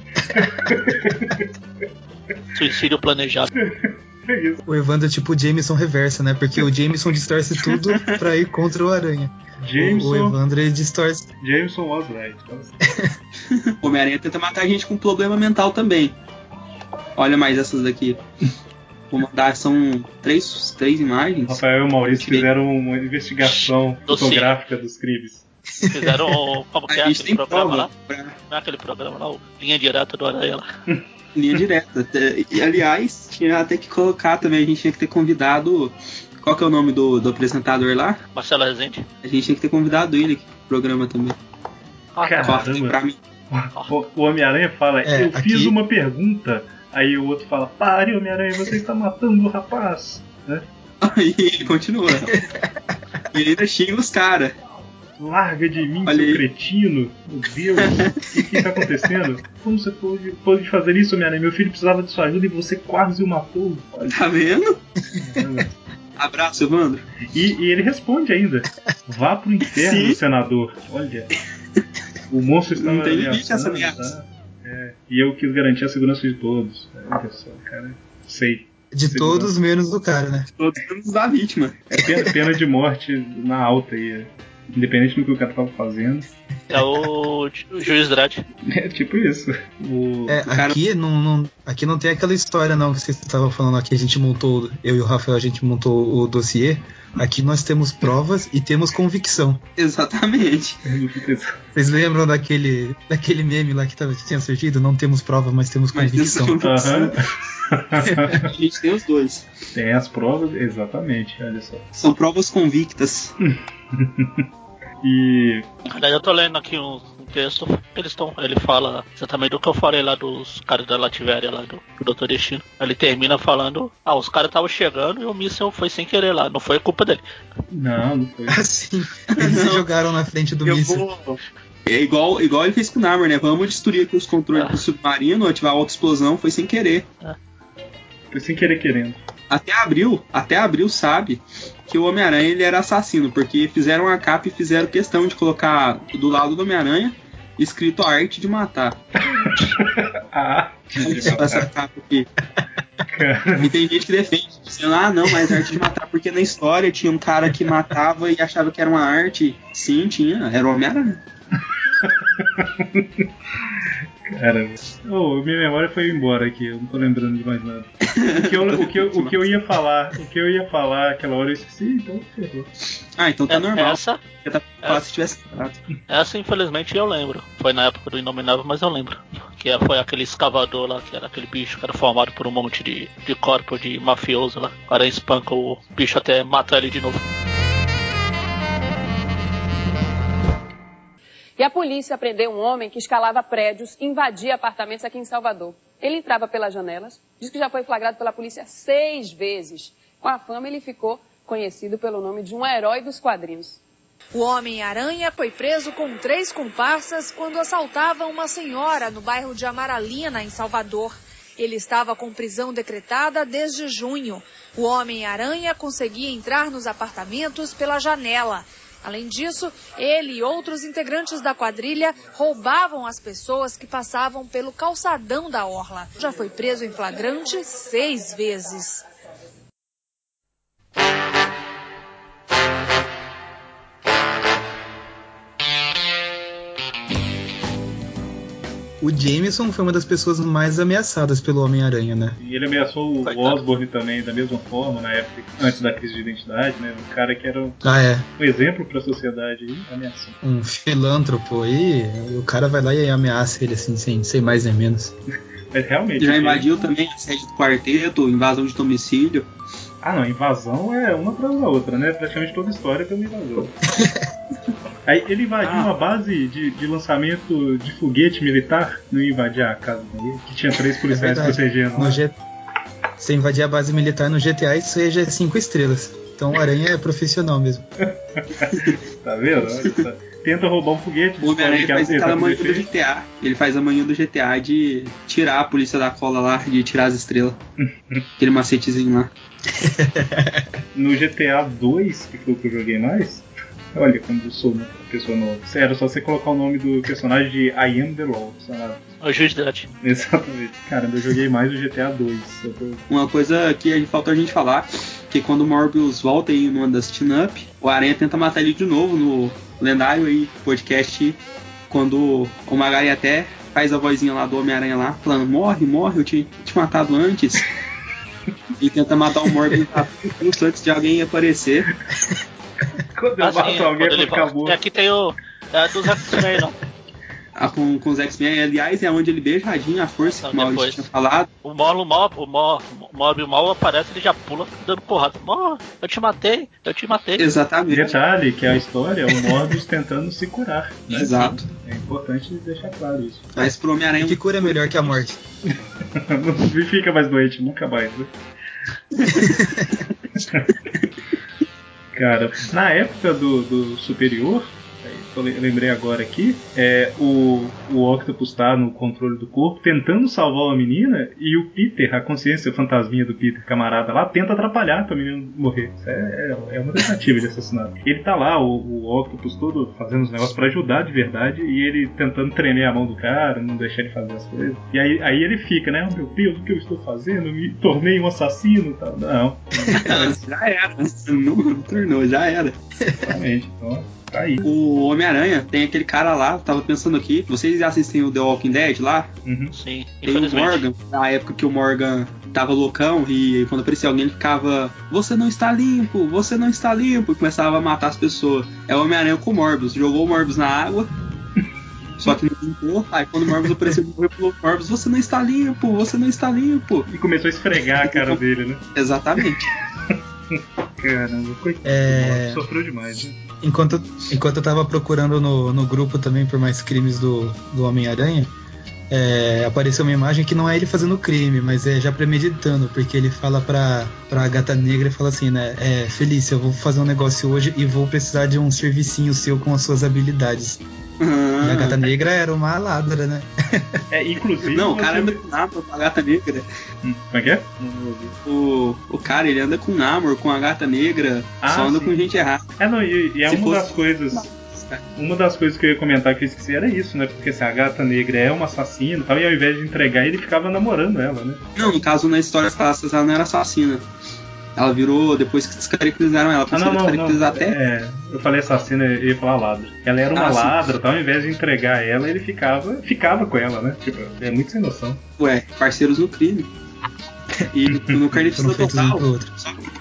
Suicídio planejado. É. O Evandro é tipo o Jameson reversa, né? Porque o Jameson distorce tudo pra ir contra o Aranha. O, o Jameson, Evandro ele distorce. Jameson was right. O Homem-Aranha tenta matar a gente com problema mental também. Olha mais essas daqui. Vou mandar, são três, três imagens. Rafael e o Maurício fizeram uma investigação fotográfica dos crimes. Fizeram. Como que é A gente aquele tem programa prova lá? pra Não é aquele programa lá, o Linha Direta do Aranha lá. linha direta. E, aliás, tinha até que colocar também, a gente tinha que ter convidado. Qual que é o nome do, do apresentador lá? Marcelo Rezende. A gente tinha que ter convidado ele aqui pro programa também. Ah, Corta Caramba. pra mim. O, o Homem-Aranha fala, É, eu aqui- fiz uma pergunta. Aí o outro fala, pare, Homem-Aranha, você está matando o rapaz. Né? Aí ele continua. e ele ainda xinga os caras. Larga de mim, Olha seu aí. cretino. Meu Deus, o que, que tá acontecendo? Como você pôde, pôde fazer isso, Homem-Aranha? Meu filho precisava de sua ajuda e você quase o matou. Olha, Tá vendo? caramba. Abraço, Evandro. E, e ele responde ainda: Vá pro inferno, Sim. senador. Olha. O monstro está Não tem limite essa ameaça. tá? É. E eu quis garantir a segurança de todos. Olha só, cara. Sei. De Segurança. todos menos do cara, né? Todos menos da vítima. É pena, pena de morte na alta aí. Independente do que o cara tava fazendo. É o, ju- o juiz Dredd. É tipo isso. O, É, o cara- aqui, não, não- aqui não tem aquela história não que vocês estavam falando aqui, a gente montou, eu e o Rafael, a gente montou o dossiê. Aqui nós temos provas e temos convicção. Exatamente. Vocês lembram daquele, daquele meme lá que, tava, que tinha surgido? Não temos prova, mas temos Mas convicção. temos convicção. Aham. A gente tem os dois. Tem as provas, exatamente, olha só. São provas convictas. E Daí eu tô lendo aqui um, um texto, eles estão, ele fala exatamente do que eu falei lá dos caras da Lativéria, lá do, do Dr. Destino. Ele termina falando, ah, os caras estavam chegando e o míssil foi sem querer lá, não foi culpa dele. Não, não foi. Assim, eles se jogaram na frente do Eu míssil. vou. É igual, igual ele fez com o Namor, né? Vamos destruir aqui os controles do submarino, ativar a auto-explosão, foi sem querer. Foi sem querer querendo. Até abril, até abril sabe que o Homem-Aranha ele era assassino, porque fizeram a capa e fizeram questão de colocar do lado do Homem-Aranha escrito a arte de matar. Ah, Olha só essa capa aqui. E tem gente que defende, dizendo, ah não, mas arte de matar, porque na história tinha um cara que matava e achava que era uma arte. Sim, tinha, era o Homem-Aranha. Cara, oh, minha memória foi embora aqui, eu não tô lembrando de mais nada. O que eu, o que eu, o que eu ia falar, o que eu ia falar aquela hora eu esqueci, então ferrou. Ah, então tá É- normal. Essa, fácil se tivesse essa infelizmente eu lembro. Foi na época do Inominável, mas eu lembro. Que é- foi aquele escavador lá, que era aquele bicho que era formado por um monte de, de corpo de mafioso lá. O cara espanca o bicho até matar ele de novo. E a polícia prendeu um homem que escalava prédios invadia apartamentos aqui em Salvador. Ele entrava pelas janelas, diz que já foi flagrado pela polícia seis vezes. Com a fama, ele ficou conhecido pelo nome de um herói dos quadrinhos. O Homem-Aranha foi preso com três comparsas quando assaltava uma senhora no bairro de Amaralina, em Salvador. Ele estava com prisão decretada desde junho. O Homem-Aranha conseguia entrar nos apartamentos pela janela. Além disso, ele e outros integrantes da quadrilha roubavam as pessoas que passavam pelo calçadão da orla. Já foi preso em flagrante seis vezes. O Jameson foi uma das pessoas mais ameaçadas pelo Homem-Aranha, né? E ele ameaçou o Osborne também, da mesma forma, na época, antes da crise de identidade, né? Um cara que era um, Ah, é. um exemplo pra sociedade aí, ameaçou. Um filântropo aí, o cara vai lá e ameaça ele assim, sem, sem mais nem menos. Mas realmente. Já ele- invadiu também a sede do quarteto, invasão de domicílio. Ah não, invasão é uma atrás da outra, né? Praticamente toda história tem uma invasão. Aí ele invadiu uma base de, de lançamento de foguete militar, não ia invadir a casa dele, que tinha três policiais É protegendo. No lá. G... Você invadir a base militar no GTA, isso aí já é 5 estrelas. Então o Aranha é profissional mesmo. Tá vendo? Olha só. Tenta roubar um foguete, O Homem-Aranha faz aquela manhã do defeito. GTA. Ele faz a manhã do GTA de tirar a polícia da cola lá, de tirar as estrelas. Aquele macetezinho lá. No GTA 2, que foi o que eu joguei mais, olha como eu sou uma pessoa nova. Sério, só você colocar o nome do personagem de I Am The Law, sabe? O juiz. Exatamente. Caramba, eu joguei mais o GTA 2. Eu tô- Uma coisa que a gente- falta a gente falar, que quando o Morbius volta aí numa das team-up, o Aranha tenta matar ele de novo no lendário aí podcast, quando o Magari até faz a vozinha lá do Homem-Aranha lá, falando, morre, morre, eu tinha te matado antes. e tenta matar o Morbius antes de alguém aparecer. Quando eu Assim, mato alguém, acabou. E aqui tem o. É dos X-Men, não. Ah, com, com os X-Men, aliás, é onde ele beijadinho a força que o tinha falado. O Molo, o Mob, o Mob, o Mal aparece, ele já pula dando porrada. Mó, eu te matei, eu te matei. Exatamente. Detalhe que a história é o Morbius tentando se curar. Né? Exato. É importante deixar claro isso. Mas pro Homem-Aranha. Que cura é melhor que a morte. Não fica mais doente, nunca mais. Né? Cara, na época do, do Superior, que eu le- lembrei agora aqui, é o, o Octopus tá no controle do corpo, tentando salvar uma menina, e o Peter, a consciência fantasminha do Peter, camarada lá, tenta atrapalhar pra menina morrer. Isso é, é, é uma tentativa de assassinato. Ele tá lá, o, o Octopus todo fazendo os negócios pra ajudar de verdade, e ele tentando tremer a mão do cara, não deixar ele fazer as coisas. E aí, aí ele fica, né? Oh, meu Deus, o que eu estou fazendo? Me tornei um assassino e tal. Não. já era. Não, não tornou, já era. Exatamente. Então, tá aí. O Homem-Aranha tem aquele cara lá, tava pensando aqui. Vocês assistem o The Walking Dead lá? Sim, Tem o. Morgan, na época que o Morgan tava loucão e quando aparecia alguém ele ficava Você não está limpo, você não está limpo e começava a matar as pessoas. É o Homem-Aranha com o Morbius, jogou o Morbius na água. Só que não limpou. Aí quando o Morbius apareceu, ele morreu pelo Morbius, você não está limpo, você não está limpo. E começou a esfregar a cara dele, né? Exatamente. Caramba, coitado. É. Sofreu demais, né? Enquanto, enquanto eu tava procurando no, no grupo também por mais crimes do, do Homem-Aranha, é, apareceu uma imagem que não é ele fazendo crime, mas é já premeditando, porque ele fala pra, pra gata negra e fala assim, né? É, Felícia, eu vou fazer um negócio hoje e vou precisar de um servicinho seu com as suas habilidades. E a gata negra era uma ladra, né? É, inclusive. Não, o cara anda com namor com a gata negra. Como é que é? O, o cara, ele anda com namor com a gata negra, Ah, só anda sim. com gente errada. É, não, e, e é Se uma fosse- das coisas. Uma das coisas que eu ia comentar que eu esqueci era isso, né? Porque se a gata negra é uma assassina e tal, e ao invés de entregar, ele ficava namorando ela, né? Não, no caso, na história clássicas, ela não era assassina. Ela virou depois que descaracterizaram ela. Ah, não, não, não. até. É, eu falei assassina, eu ia falar ladra. Ela era uma Ah, ladra, tal, ao invés de entregar ela, ele ficava, ficava com ela, né? Tipo, é muito sem noção. Ué, parceiros no crime. E no Carnificina Total. pro outro.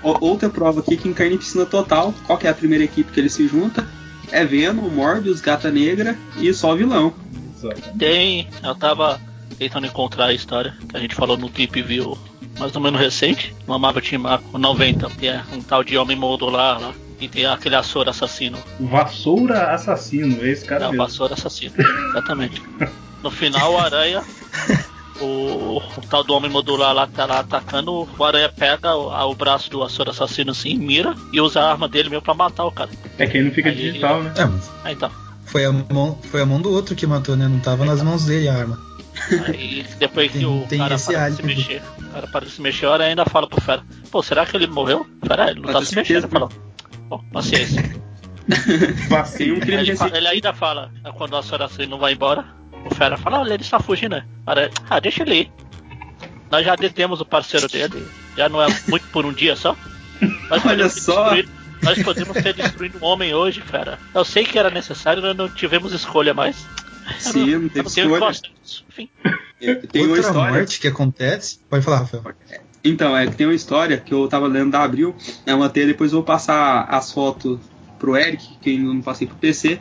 o- Outra prova aqui que em Carnificina Total, qual que é a primeira equipe que ele se junta? É Venom, Morbius, Gata Negra e só o vilão. Tem, eu tava tentando encontrar a história que a gente falou no Tip View mais ou menos recente, no Marvel Team Up 90, que é um tal de homem modular lá, e tem aquele Açor assassino. Vassoura assassino, é esse cara Não, mesmo. Vassoura assassino, exatamente. No final, o Aranha, o, o tal do homem modular lá que tá lá atacando, o Aranha pega o, a- o braço do Açor assassino assim, mira e usa a arma dele mesmo pra matar o cara. É que aí não fica Aí- digital, né? É, mas Ah, então. foi a, mão, foi a mão do outro que matou, né? Não tava nas mãos dele a arma. Aí depois que Tem- o tem cara esse para de se mexer, o cara para de se mexer, a Aranha ainda fala pro Fera, pô, será que ele morreu? Fera, ele não Mas tá com se mexendo. Fala, bom, paciência. Tem um crime Ele, ele ainda fala, né, quando a senhora assim não vai embora, o Fera fala, olha, ele está fugindo, né? Aranha, ah, deixa ele ir. Nós já detemos o parceiro dele, já não é muito por um dia só. Nós Olha podemos ter só. destruído- Nós podemos ter destruído um homem hoje, Fera. Eu sei que era necessário, nós não tivemos escolha mais. Sim, não eu teve escolha. Enfim. Tem uma Outra história. morte que acontece. Pode falar, Rafael. Então, é que tem uma história que eu tava lendo da Abril. É uma teia, depois eu vou passar as fotos pro Eric, que ainda não passei pro PC,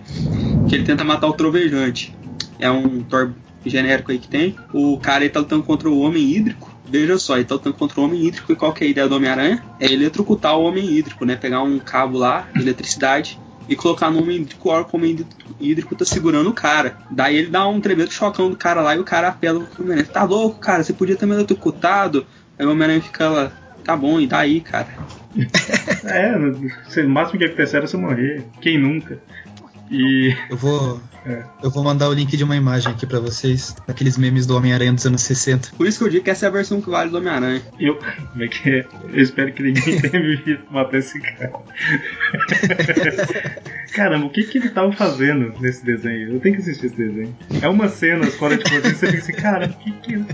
que ele tenta matar o trovejante. É um Thor genérico aí que tem. O cara tá lutando contra o homem hídrico. Veja só, ele tá lutando contra o homem hídrico e qual que é a ideia do Homem-Aranha? É eletrocutar o homem hídrico, né? Pegar um cabo lá de eletricidade e colocar no homem hídrico, a hora que o homem hídrico tá segurando o cara. Daí ele dá um tremendo chocão do cara lá e o cara apela pro Homem-Aranha. Tá louco, cara? Você podia ter me eletrocutado? Aí o Homem-Aranha fica lá, tá bom, e daí, cara? É, o máximo que acontecer era você morrer. Quem nunca? E. Eu vou. É. Eu vou mandar o link de uma imagem aqui pra vocês, aqueles memes do Homem-Aranha dos anos 60. Por isso que eu digo que essa é a versão que vale do Homem-Aranha. Eu, como é que é? Eu espero que ninguém tenha me visto matar esse cara. Caramba, o que, que ele tava fazendo nesse desenho? Eu tenho que assistir esse desenho. É uma cena fora de contexto, você fica assim, cara, o que que.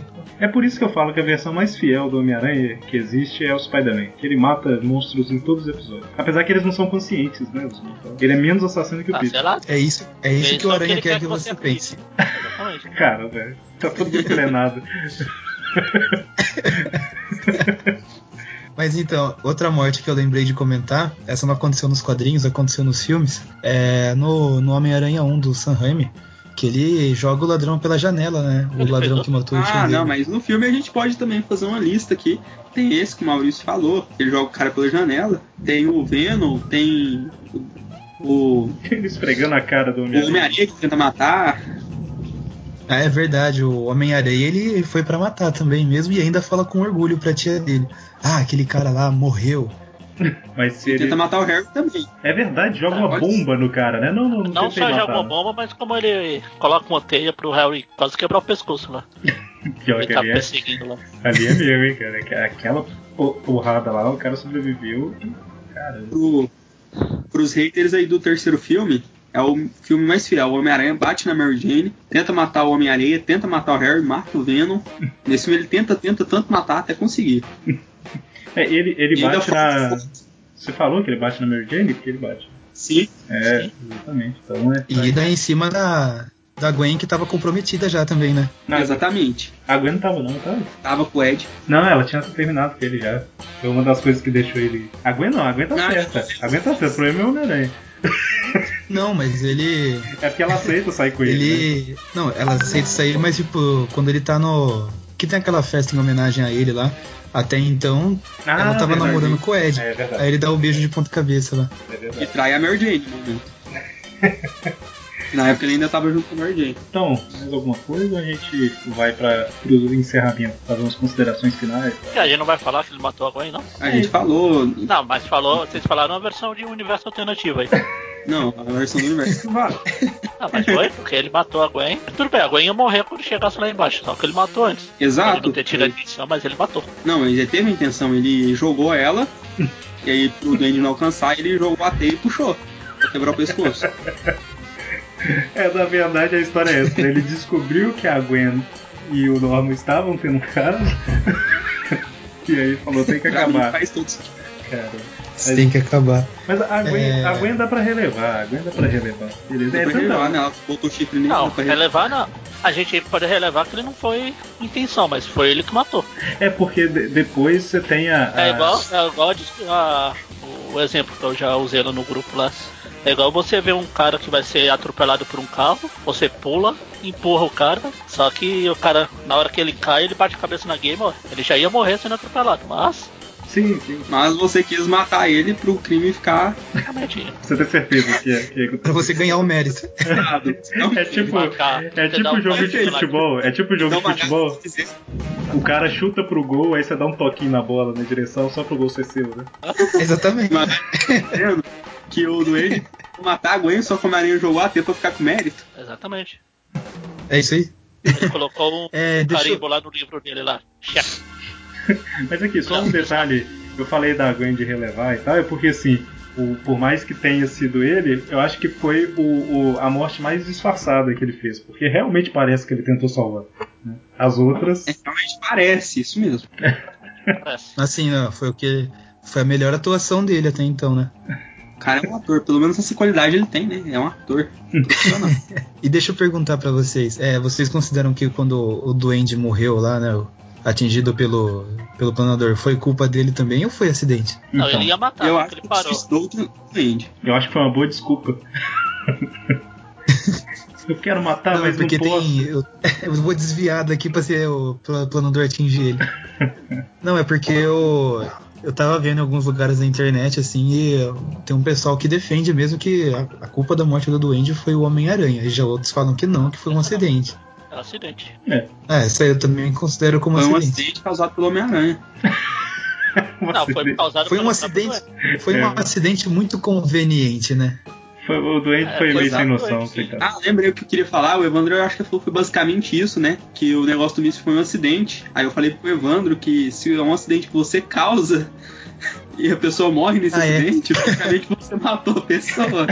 É por isso que eu falo que a versão mais fiel do Homem-Aranha que existe é o Spider-Man. Que ele mata monstros em todos os episódios. Apesar que eles não são conscientes, né? os monstros. Ele é menos assassino que o Ah, sei Peter. lá. É isso, é isso que o Aranha ele quer que você pense. Exatamente. Cara, velho, tá todo mundo treinado. Mas então, outra morte que eu lembrei de comentar, essa não aconteceu nos quadrinhos, aconteceu nos filmes, é no, no Homem-Aranha 1 do Sam Raimi, que ele joga o ladrão pela janela, né? O ladrão que matou o tio Ah, não, mas no filme a gente pode também fazer uma lista aqui. Tem esse que o Maurício falou, ele joga o cara pela janela. Tem o Venom, tem o, Ele esfregando a cara do o Homem-Aranha. Homem-Aranha que tenta matar. Ah, é verdade, o Homem-Aranha ele foi pra matar também mesmo e ainda fala com orgulho pra tia dele. Ah, aquele cara lá morreu. Mas se E ele. tenta matar o Harry também. É verdade, joga uma pode bomba no cara, né? Não, não, não, Não só matar, joga uma né? bomba, mas como ele coloca uma teia pro Harry quase quebrar o pescoço lá. Pior Ele que tá ali é, perseguindo lá. ali é meu, hein, cara. Que- Aquela po- porrada lá, o cara sobreviveu. Caramba. Pro, pros haters aí do terceiro filme, é o filme mais fiel. O Homem-Aranha bate na Mary Jane, tenta matar o Homem-Areia, tenta matar o Harry, mata o Venom. Nesse filme ele tenta, tenta tanto matar até conseguir. É, ele, ele ainda bate na. Você falou que ele bate na Mary Jane? Porque ele bate. Sim. É, exatamente. Então é. E daí em cima da, da Gwen que tava comprometida já também, né? Exatamente. A Gwen não tava, não, tava? Tava com o Ed. Não, ela tinha terminado com ele já. Foi uma das coisas que deixou ele. A Gwen não, a Gwen tá Ah, certa. A Gwen tá certa, o problema é o Homem-Aranha. Não, mas ele. É porque ela aceita sair com ele. né? Ele. Não, ela aceita sair, mas tipo, quando ele tá no. Que tem aquela festa em homenagem a ele lá. Até então, Ah, ela tava verdade. namorando com o Ed. É. Aí ele dá o beijo de ponta cabeça lá. É E trai a Mary Jane no momento. Na época ele ainda tava junto com a Mary Jane. Então, mais alguma coisa? A gente vai para o encerramento, fazer umas considerações finais. E a gente não vai falar que ele matou a Gwen, não? A gente falou. Não, mas falou, vocês falaram uma versão de um universo alternativo aí. Não, a versão do universo que vale. Ah, mas foi porque ele matou a Gwen. Tudo bem, a Gwen ia morrer quando chegasse lá embaixo, só que ele matou antes. Ele Exato. não ter tido a intenção, mas ele matou. Não, ele teve a intenção, ele jogou ela, e aí pro Duende não alcançar, ele jogou a teia e puxou. Pra quebrar o pescoço. É, na verdade a história é essa. né? Ele descobriu que a Gwen e o Norman estavam tendo um caso. e aí falou, tem que acabar. faz todo sentido. Cara. Tem que acabar. Mas a Gwen, É. a Gwen dá pra relevar, a Gwen dá pra relevar. Beleza? Dá É pra relevar, né? Ela botou o chifre nele. Não, relevar. não. A gente pode relevar que ele não foi intenção, mas foi ele que matou. É porque de- depois você tem a. a- É igual, é igual a a- o exemplo que eu já usei lá no grupo lá. É igual você ver um cara que vai ser atropelado por um carro, você pula, empurra o cara, só que o cara, na hora que ele cai, ele bate a cabeça na game, ó. Ele já ia morrer sendo atropelado, mas. Sim, sim. Mas você quis matar ele pro crime ficar. Você tem certeza que é. Que é... Pra você ganhar o mérito. É tipo, é tipo dá um jogo de futebol. É tipo jogo de futebol. O cara chuta pro gol, aí você dá um toquinho na bola na direção só pro gol ser seu, né? Exatamente. Mas tá vendo que o foi matar a Gwen, só que o Homem-Aranha jogou a pra ficar com mérito. Exatamente. É isso aí. Ele colocou um É, deixa eu- carimbo lá no livro dele lá. Check. Mas aqui, só um detalhe. Eu falei da Gwen de relevar e tal, é porque assim, o- por mais que tenha sido ele, eu acho que foi o, o- a morte mais disfarçada que ele fez. Porque realmente parece que ele tentou salvar. né? As outras. É, realmente parece, isso mesmo. Assim, ó, foi o que. Foi a melhor atuação dele até então, né? O cara é um ator, pelo menos essa qualidade ele tem, né? É um ator. Profissional. E deixa eu perguntar pra vocês, é, vocês consideram que quando o Duende morreu lá, né, atingido pelo, pelo planador, foi culpa dele também ou foi acidente? Não, Então, ele ia matar, eu acho que ele que parou. Duende. Eu acho que foi uma boa desculpa. eu quero matar, não, mas não porque posso. tem. Eu, eu vou desviar daqui pra ser o pla- planador atingir ele. não, é porque eu. Eu tava vendo em alguns lugares na internet, assim, e tem um pessoal que defende mesmo que a, a culpa da morte do Duende foi o Homem-Aranha. E já outros falam que não, que foi um acidente. É um acidente. É. Ah, essa aí eu também considero como Foi um acidente. acidente causado pelo Homem-Aranha. Não, foi causado Foi um acidente, foi um É. acidente muito conveniente, né? Foi, o doente É, foi meio sem noção, coitado. Ah, lembrei o que eu queria falar. O Evandro, eu acho que falou foi basicamente isso, né? Que o negócio do míssil foi um acidente. Aí eu falei pro Evandro que se é um acidente que você causa e a pessoa morre nesse Ah, é? acidente, basicamente você matou a pessoa.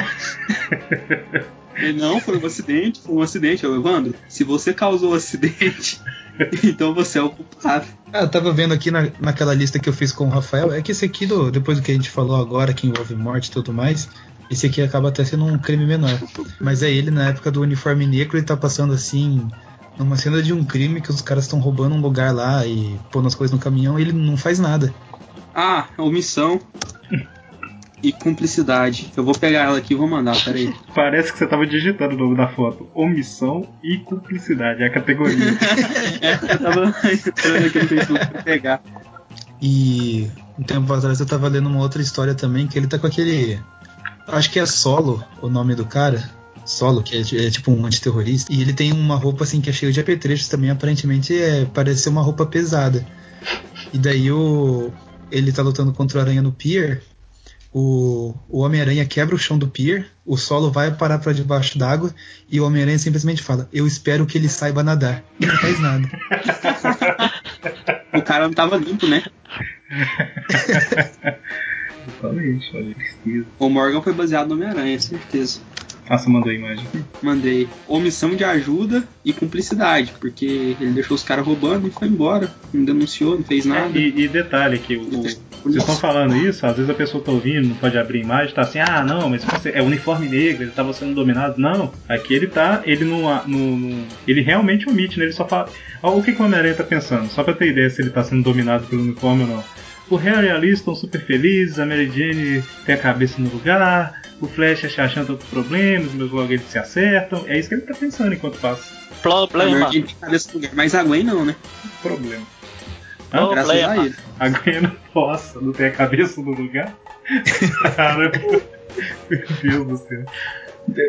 Não, foi um acidente, foi um acidente. Eu, Evandro, se você causou o acidente, então você é o culpado. Ah, eu tava vendo aqui na, naquela lista que eu fiz com o Rafael, é que esse aqui, do, depois do que a gente falou agora, que envolve morte e tudo mais, esse aqui acaba até sendo um crime menor. Mas é ele, na época do uniforme negro, ele tá passando assim, numa cena de um crime que os caras estão roubando um lugar lá e pondo as coisas no caminhão e ele não faz nada. Ah, omissão e cumplicidade. Eu vou pegar ela aqui e vou mandar, peraí. Parece que você tava digitando o nome da foto. Omissão e cumplicidade, é a categoria. É, eu tava entrando aqui no Facebook pra pegar. E um tempo atrás eu tava lendo uma outra história também, que ele tá com aquele. Acho que é Solo o nome do cara. Solo, que é, é tipo um antiterrorista. E ele tem uma roupa assim que é cheia de apetrechos também, aparentemente é, parece ser uma roupa pesada. E daí o. Ele tá lutando contra o Aranha no Pier. O, o Homem-Aranha quebra o chão do pier, o solo vai parar para debaixo d'água e o Homem-Aranha simplesmente fala: Eu espero que ele saiba nadar. E não faz nada. o cara não tava limpo, né? Totalmente, olha, pesquisa. O Morgan foi baseado no Homem-Aranha, certeza. Ah, você mandou a imagem aqui? Mandei. Omissão de ajuda e cumplicidade, porque ele deixou os caras roubando e foi embora. Não denunciou, não fez nada. É, e, e, detalhe que o, vocês estão falando isso, às vezes a pessoa tá ouvindo, não pode abrir imagem, tá assim, ah não, mas você, é uniforme negro, ele tava sendo dominado. Não, aqui ele tá, ele não. no, no ele realmente omite, né? Ele só fala. o que, que o Homem-Aranha tá pensando? Só pra ter ideia se ele tá sendo dominado pelo uniforme ou não. O Harry e a Liz estão super felizes, a Mary Jane tem a cabeça no lugar, o Flash é achando outros problemas, mas logo eles se acertam. É isso que ele tá pensando enquanto passa. Problema. Mas a Gwen não, né? Problema. Ah, Graças a ele. A Gwen não possa, não tem a cabeça no lugar. Cara, meu Deus do céu.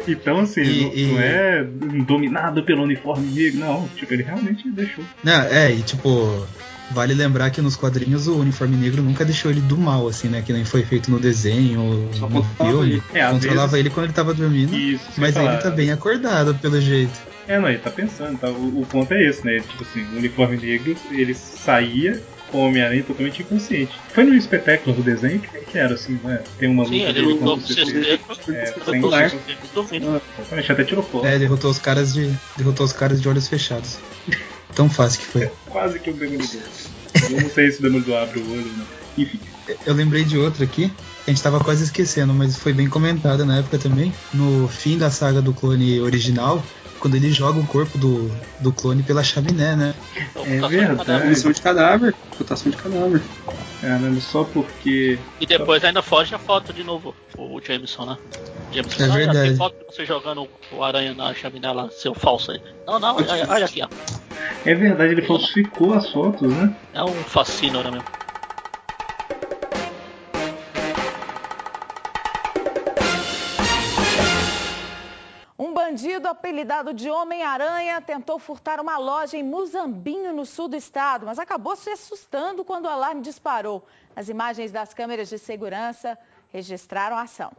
Então, assim, e, não, e... não, é dominado pelo uniforme negro, não. Tipo, ele realmente deixou. Não, é, e tipo, Vale lembrar que nos quadrinhos o uniforme negro nunca deixou ele do mal, assim, né? Que nem foi feito no desenho, Só no filme. É, controlava vezes... ele quando ele tava dormindo. Isso, mas falar. ele tá bem acordado, pelo jeito. É, não, ele tá pensando, tá? O, o ponto é esse, né? Tipo assim, o uniforme negro, ele saía com o Homem-Aranha totalmente inconsciente. Foi no espetáculo do desenho que, que era assim, né? Tem uma luta Sim, ele lutou com o. É, sem... até tirou foto. É, derrotou os caras de. derrotou os caras de olhos fechados. Tão fácil que foi. É quase que um Demolidor. Eu não sei se o Demolidor abre o olho, não. Enfim. Eu lembrei de outra aqui, a gente tava quase esquecendo, mas foi bem comentada na época também. No fim da saga do clone original, quando ele joga o corpo do, do clone pela chaminé, né? É verdade. Putação de cadáver. Putação de cadáver. Caramba, só porque. E depois ainda foge a foto de novo, o Jameson, né? Jameson, é verdade. Tem foto de você jogando o aranha na chaminé lá, seu falso aí. Não, não, olha, olha aqui, ó. É verdade, ele falsificou as fotos, né? É um fascínio, né, mesmo? Bandido apelidado de Homem-Aranha tentou furtar uma loja em Muzambinho, no sul do estado, mas acabou se assustando quando o alarme disparou. As imagens das câmeras de segurança registraram a ação.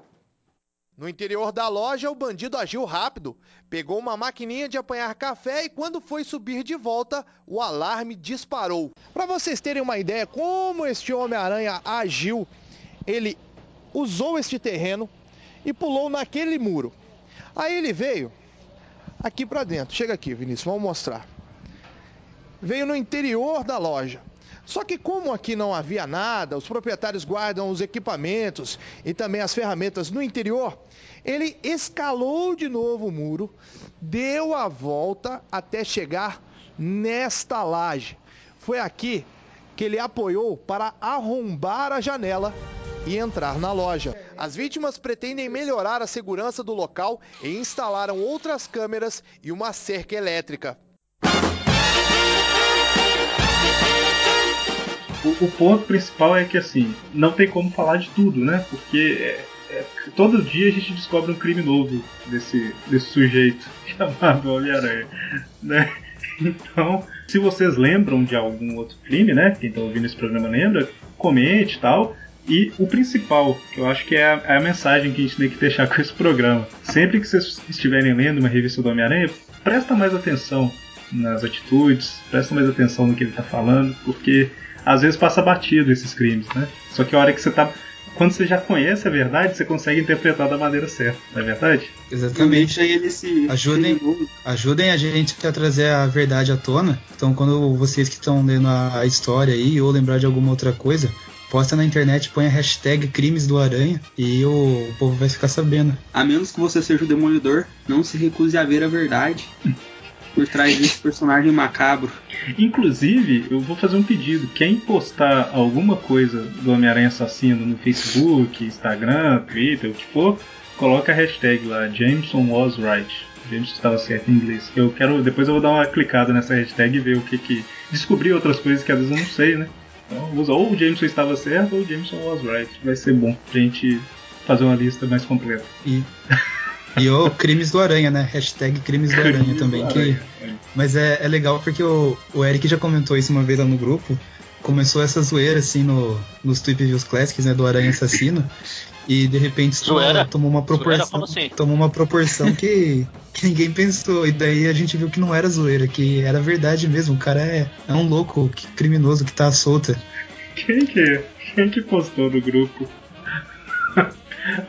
No interior da loja, o bandido agiu rápido, pegou uma maquininha de apanhar café e quando foi subir de volta, o alarme disparou. Para vocês terem uma ideia como este Homem-Aranha agiu, ele usou este terreno e pulou naquele muro. Aí ele veio aqui para dentro. Chega aqui, Vinícius, vamos mostrar. Veio no interior da loja. Só que como aqui não havia nada, os proprietários guardam os equipamentos e também as ferramentas no interior, ele escalou de novo o muro, deu a volta até chegar nesta laje. Foi aqui que ele apoiou para arrombar a janela e entrar na loja. As vítimas pretendem melhorar a segurança do local e instalaram outras câmeras e uma cerca elétrica. O, o, ponto principal é que assim, não tem como falar de tudo, né? Porque é, é, todo dia a gente descobre um crime novo desse, desse sujeito chamado Homem-Aranha, né? Então, se vocês lembram de algum outro crime, né? Quem está ouvindo esse programa lembra, comente e tal. E o principal, que eu acho que é a, é a, mensagem que a gente tem que deixar com esse programa. Sempre que vocês estiverem lendo uma revista do Homem-Aranha, presta mais atenção nas atitudes, presta mais atenção no que ele está falando, porque às vezes passa batido esses crimes, né? Só que a hora que você tá. Quando você já conhece a verdade, você consegue interpretar da maneira certa, não é verdade? Exatamente. Ajudem, ajudem a gente a trazer a verdade à tona. Então, quando vocês que estão lendo a história aí ou lembrar de alguma outra coisa, posta na internet, põe a hashtag crimes do Aranha e o, o povo vai ficar sabendo. A menos que você seja o demolidor, não se recuse a ver a verdade por trás desse personagem macabro. Inclusive, eu vou fazer um pedido. Quem postar alguma coisa do Homem-Aranha Assassino no Facebook, Instagram, Twitter, o que for, coloca a hashtag lá, Jameson was right. Jameson estava certo em inglês. Eu quero, depois eu vou dar uma clicada nessa hashtag e ver o que que. descobrir outras coisas que às vezes eu não sei, né? Então, ou o Jameson estava certo ou o Jameson was right. Vai ser bom pra gente fazer uma lista mais completa. E, e o Crimes do Aranha, né? Hashtag Crimes do Aranha Crimes também. Do que... Aranha. Mas é, é legal porque o, o Eric já comentou isso uma vez lá no grupo. Começou essa zoeira assim no, nos Tweep Views Classics, né? Do Aranha Assassino. E de repente tomou, Zoeira? tomou uma proporção. Assim? Tomou uma proporção que, que ninguém pensou. E daí a gente viu que não era zoeira, que era verdade mesmo. O cara é, é um louco que- criminoso que tá solta. Quem que, quem que postou no grupo?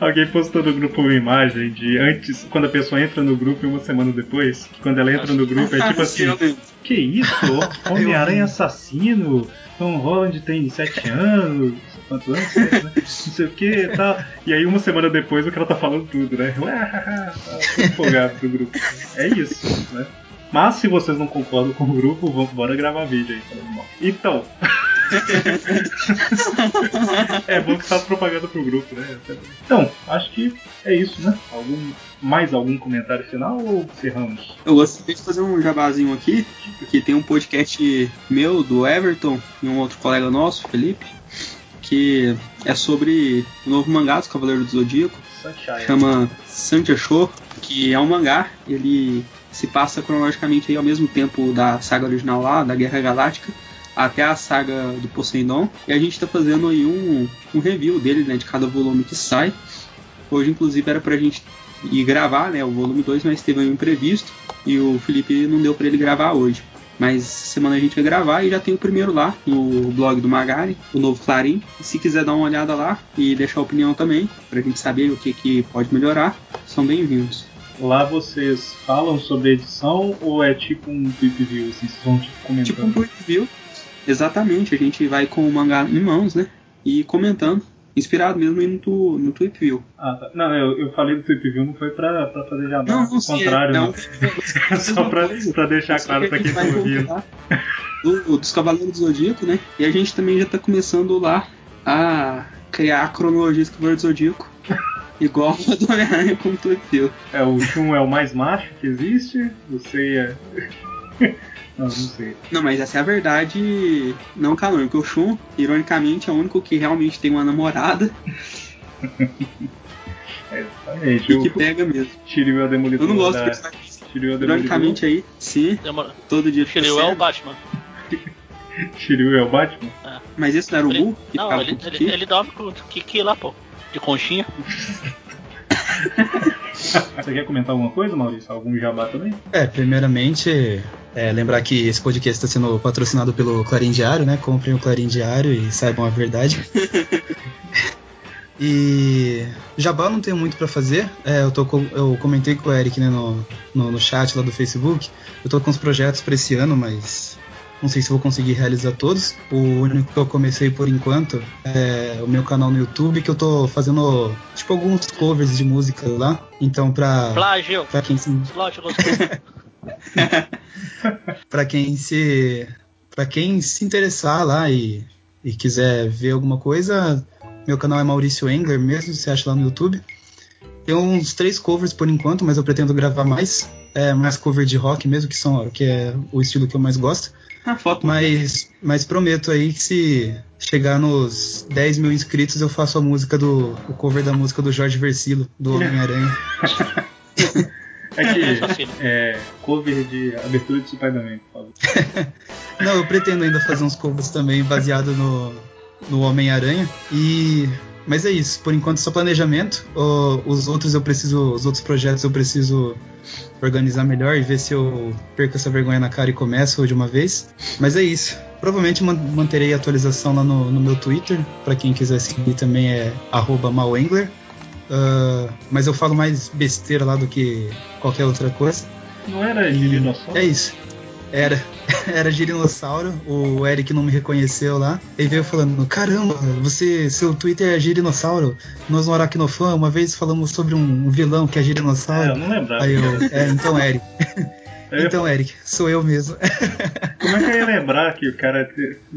Alguém postou no grupo uma imagem de antes, quando a pessoa entra no grupo e uma semana depois, que quando ela entra no grupo é tipo assim, que isso? Homem-Aranha assassino? Tom Holland tem 7 anos, quantos anos? Sete, né? Não sei o que e tal. E aí uma semana depois o cara tá falando tudo, né? Ué, tô empolgado do grupo. É isso, né? Mas se vocês não concordam com o grupo, vamos bora gravar vídeo aí mal. Então. é bom que faz propaganda pro grupo, né? Então, acho que é isso, né? Algum, mais algum comentário final ou encerramos? Eu gostaria de fazer um jabazinho aqui, porque tem um podcast meu, do Everton, e um outro colega nosso, Felipe, que é sobre o novo mangá dos Cavaleiros do Zodíaco. Sunshine. Chama Santia Show, que é um mangá, ele se passa cronologicamente aí ao mesmo tempo da saga original lá, da Guerra Galáctica, até a saga do Poseidon. E a gente está fazendo aí um, um review dele, né, de cada volume que sai. Hoje, inclusive, era pra gente ir gravar, né, o volume 2, mas teve um imprevisto e o Felipe não deu para ele gravar hoje. Mas semana a gente vai gravar e já tem o primeiro lá no blog do Magari, o novo Clarim. E se quiser dar uma olhada lá e deixar opinião também, pra gente saber o que, que pode melhorar, são bem-vindos. Lá vocês falam sobre a edição ou é tipo um tweet view, assim, vocês vão tipo comentando? Tipo um tweet view. Exatamente, a gente vai com o mangá em mãos, né? E comentando. Inspirado mesmo no, no Tweet View. Ah, tá. Não, eu, eu falei do tweet view não foi pra, pra fazer jabá, Não, não, sim, contrário, é, não. não. Só pra, pra deixar claro pra quem tá ouvindo. Do, dos Cavaleiros do Zodíaco, né? E a gente também já tá começando lá a criar a cronologia dos Cavaleiros do Zodíaco. Igual a do Homem-Aranha com o Tweet View. É, o Shun é o mais macho que existe, você é. Não, não sei. Não, mas essa é a verdade não canônica. O Shun, ironicamente, é o único que realmente tem uma namorada É, exatamente. e que pega mesmo. Shiryu é o demolidor. Eu não gosto da... que ele Shiryu é o demolidor. Ironicamente aí, sim, Demora- todo dia Shiryu fica é o. Batman. Shiryu é o Batman? Mas esse não era o Mu? que Não, ele, ele, Kiki? ele dorme com o Kiki lá, pô. De conchinha. Você quer comentar alguma coisa, Maurício? Algum jabá também? É, primeiramente, é, lembrar que esse podcast está sendo patrocinado pelo Clarim Diário, né? Comprem o Clarim Diário e saibam a verdade. e Jabá eu não tenho muito para fazer. É, eu, tô com- eu comentei com o Eric né, no, no, no chat lá do Facebook. Eu tô com uns projetos para esse ano, mas não sei se vou conseguir realizar todos. O único que eu comecei por enquanto é o meu canal no YouTube, que eu tô fazendo tipo alguns covers de música lá. Então, pra, Plágio. pra quem se Plágio Pra quem se para quem se interessar lá e, e quiser ver alguma coisa, meu canal é Maurício Engler mesmo, você acha lá no YouTube. Tem uns três covers por enquanto, mas eu pretendo gravar mais. É mais cover de rock mesmo, que são que é o estilo que eu mais gosto. Mas, mas prometo aí que se chegar nos 10 mil inscritos eu faço a música do o cover da música do Jorge Versilo, do Homem-Aranha. É que é cover de abertura de Spider-Man, por favor. Não, eu pretendo ainda fazer uns covers também baseado no, no Homem-Aranha. E. Mas é isso, por enquanto só planejamento. Os outros eu preciso. Os outros projetos eu preciso organizar melhor e ver se eu perco essa vergonha na cara e começo de uma vez. Mas é isso. Provavelmente man- manterei a atualização lá no, no meu Twitter. Pra quem quiser seguir também é arroba malengler. Ah, mas eu falo mais besteira lá do que qualquer outra coisa. Não era dinossauro? É isso. Era. Era Girinossauro. O Eric não me reconheceu lá. Ele veio falando: Caramba, você, seu Twitter é Girinossauro. Nós no Aracnofan, uma vez falamos sobre um vilão que é Girinossauro. É, eu não lembrava. Aí eu, é, então, Eric. Eu ia então, Eric, sou eu mesmo. Como é que eu ia lembrar que o cara.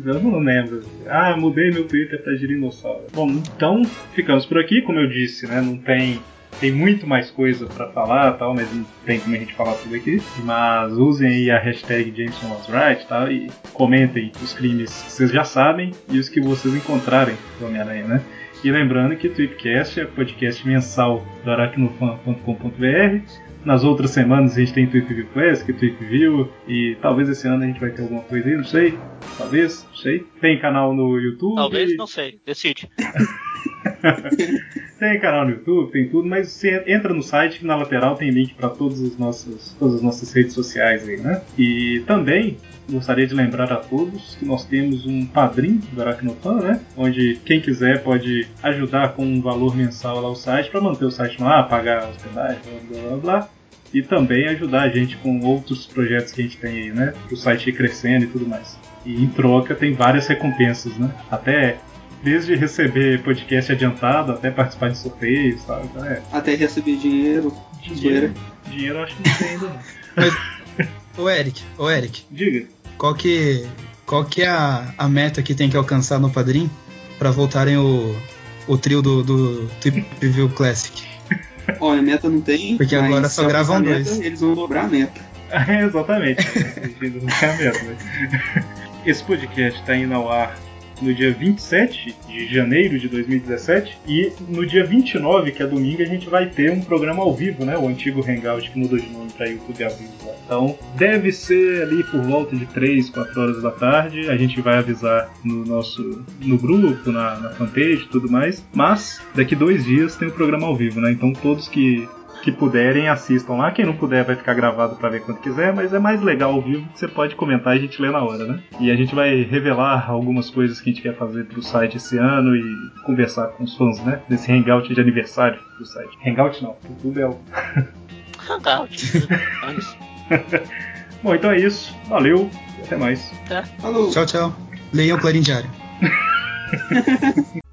Eu não lembro. Ah, mudei meu Twitter pra Girinossauro. Bom, então ficamos por aqui, como eu disse, né? Não tem. Tem muito mais coisa pra falar tal, mas não tem como a gente falar tudo aqui. Mas usem aí a hashtag Jameson was right tal, e comentem os crimes que vocês já sabem e os que vocês encontrarem do Homem-Aranha, né? E lembrando que o Tweepcast é podcast mensal do aracnofan.com.br. Nas outras semanas a gente tem Tweep View Classic, Tweep View, e talvez esse ano a gente vai ter alguma coisa aí, não sei. Talvez, não sei. Tem canal no YouTube. Talvez, não sei. Decide. tem canal no YouTube, tem tudo, mas você entra no site que na lateral tem link para todas as nossas todas as nossas redes sociais aí, né? E também gostaria de lembrar a todos que nós temos um padrinho do Aracnofan, né? Onde quem quiser pode ajudar com um valor mensal lá o site para manter o site no ar, pagar hospedagem, blá blá blá. blá e também ajudar a gente com outros projetos que a gente tem aí, né? Para o site ir crescendo e tudo mais. E em troca tem várias recompensas, né? Até desde receber podcast adiantado até participar de sorteios, sabe? Então, é. Até receber dinheiro. Dinheiro, dinheiro eu acho que não tem ainda não. Mas, ô Eric, ô Eric. Diga. Qual que, qual que é a, a meta que tem que alcançar no Padrim para voltarem o, o trio do, do Trip Review Classic? Olha, a meta não tem. Porque mas agora só se gravam dois. Meta, eles vão dobrar a meta. É, exatamente. A meta, né? Esse podcast está indo ao ar no dia 27 de janeiro de 2017 e no dia 29, que é domingo, a gente vai ter um programa ao vivo, né? O antigo Hangout que mudou de nome para YouTube ao vivo. lá. Então deve ser ali por volta de 3, 4 horas da tarde. A gente vai avisar no nosso no grupo, na, na fanpage e tudo mais. Mas daqui dois dias tem o programa ao vivo, né? Então todos que que puderem, assistam lá. Quem não puder vai ficar gravado para ver quando quiser, mas é mais legal ao vivo que você pode comentar e a gente lê na hora, né? E a gente vai revelar algumas coisas que a gente quer fazer pro site esse ano e conversar com os fãs, né? Nesse hangout de aniversário do site. Hangout não, o YouTube é o. Hangout. Bom, então é isso. Valeu e até mais. Falou. Tchau, tchau. Leiam o Clarim Diário.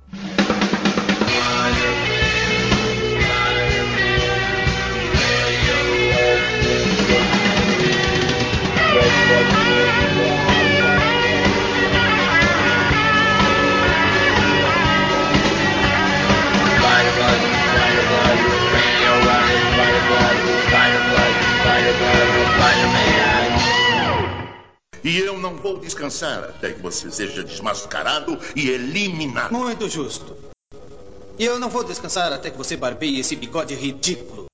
E eu não vou descansar até que você seja desmascarado e eliminado. Muito justo. E eu não vou descansar até que você barbeie esse bigode ridículo.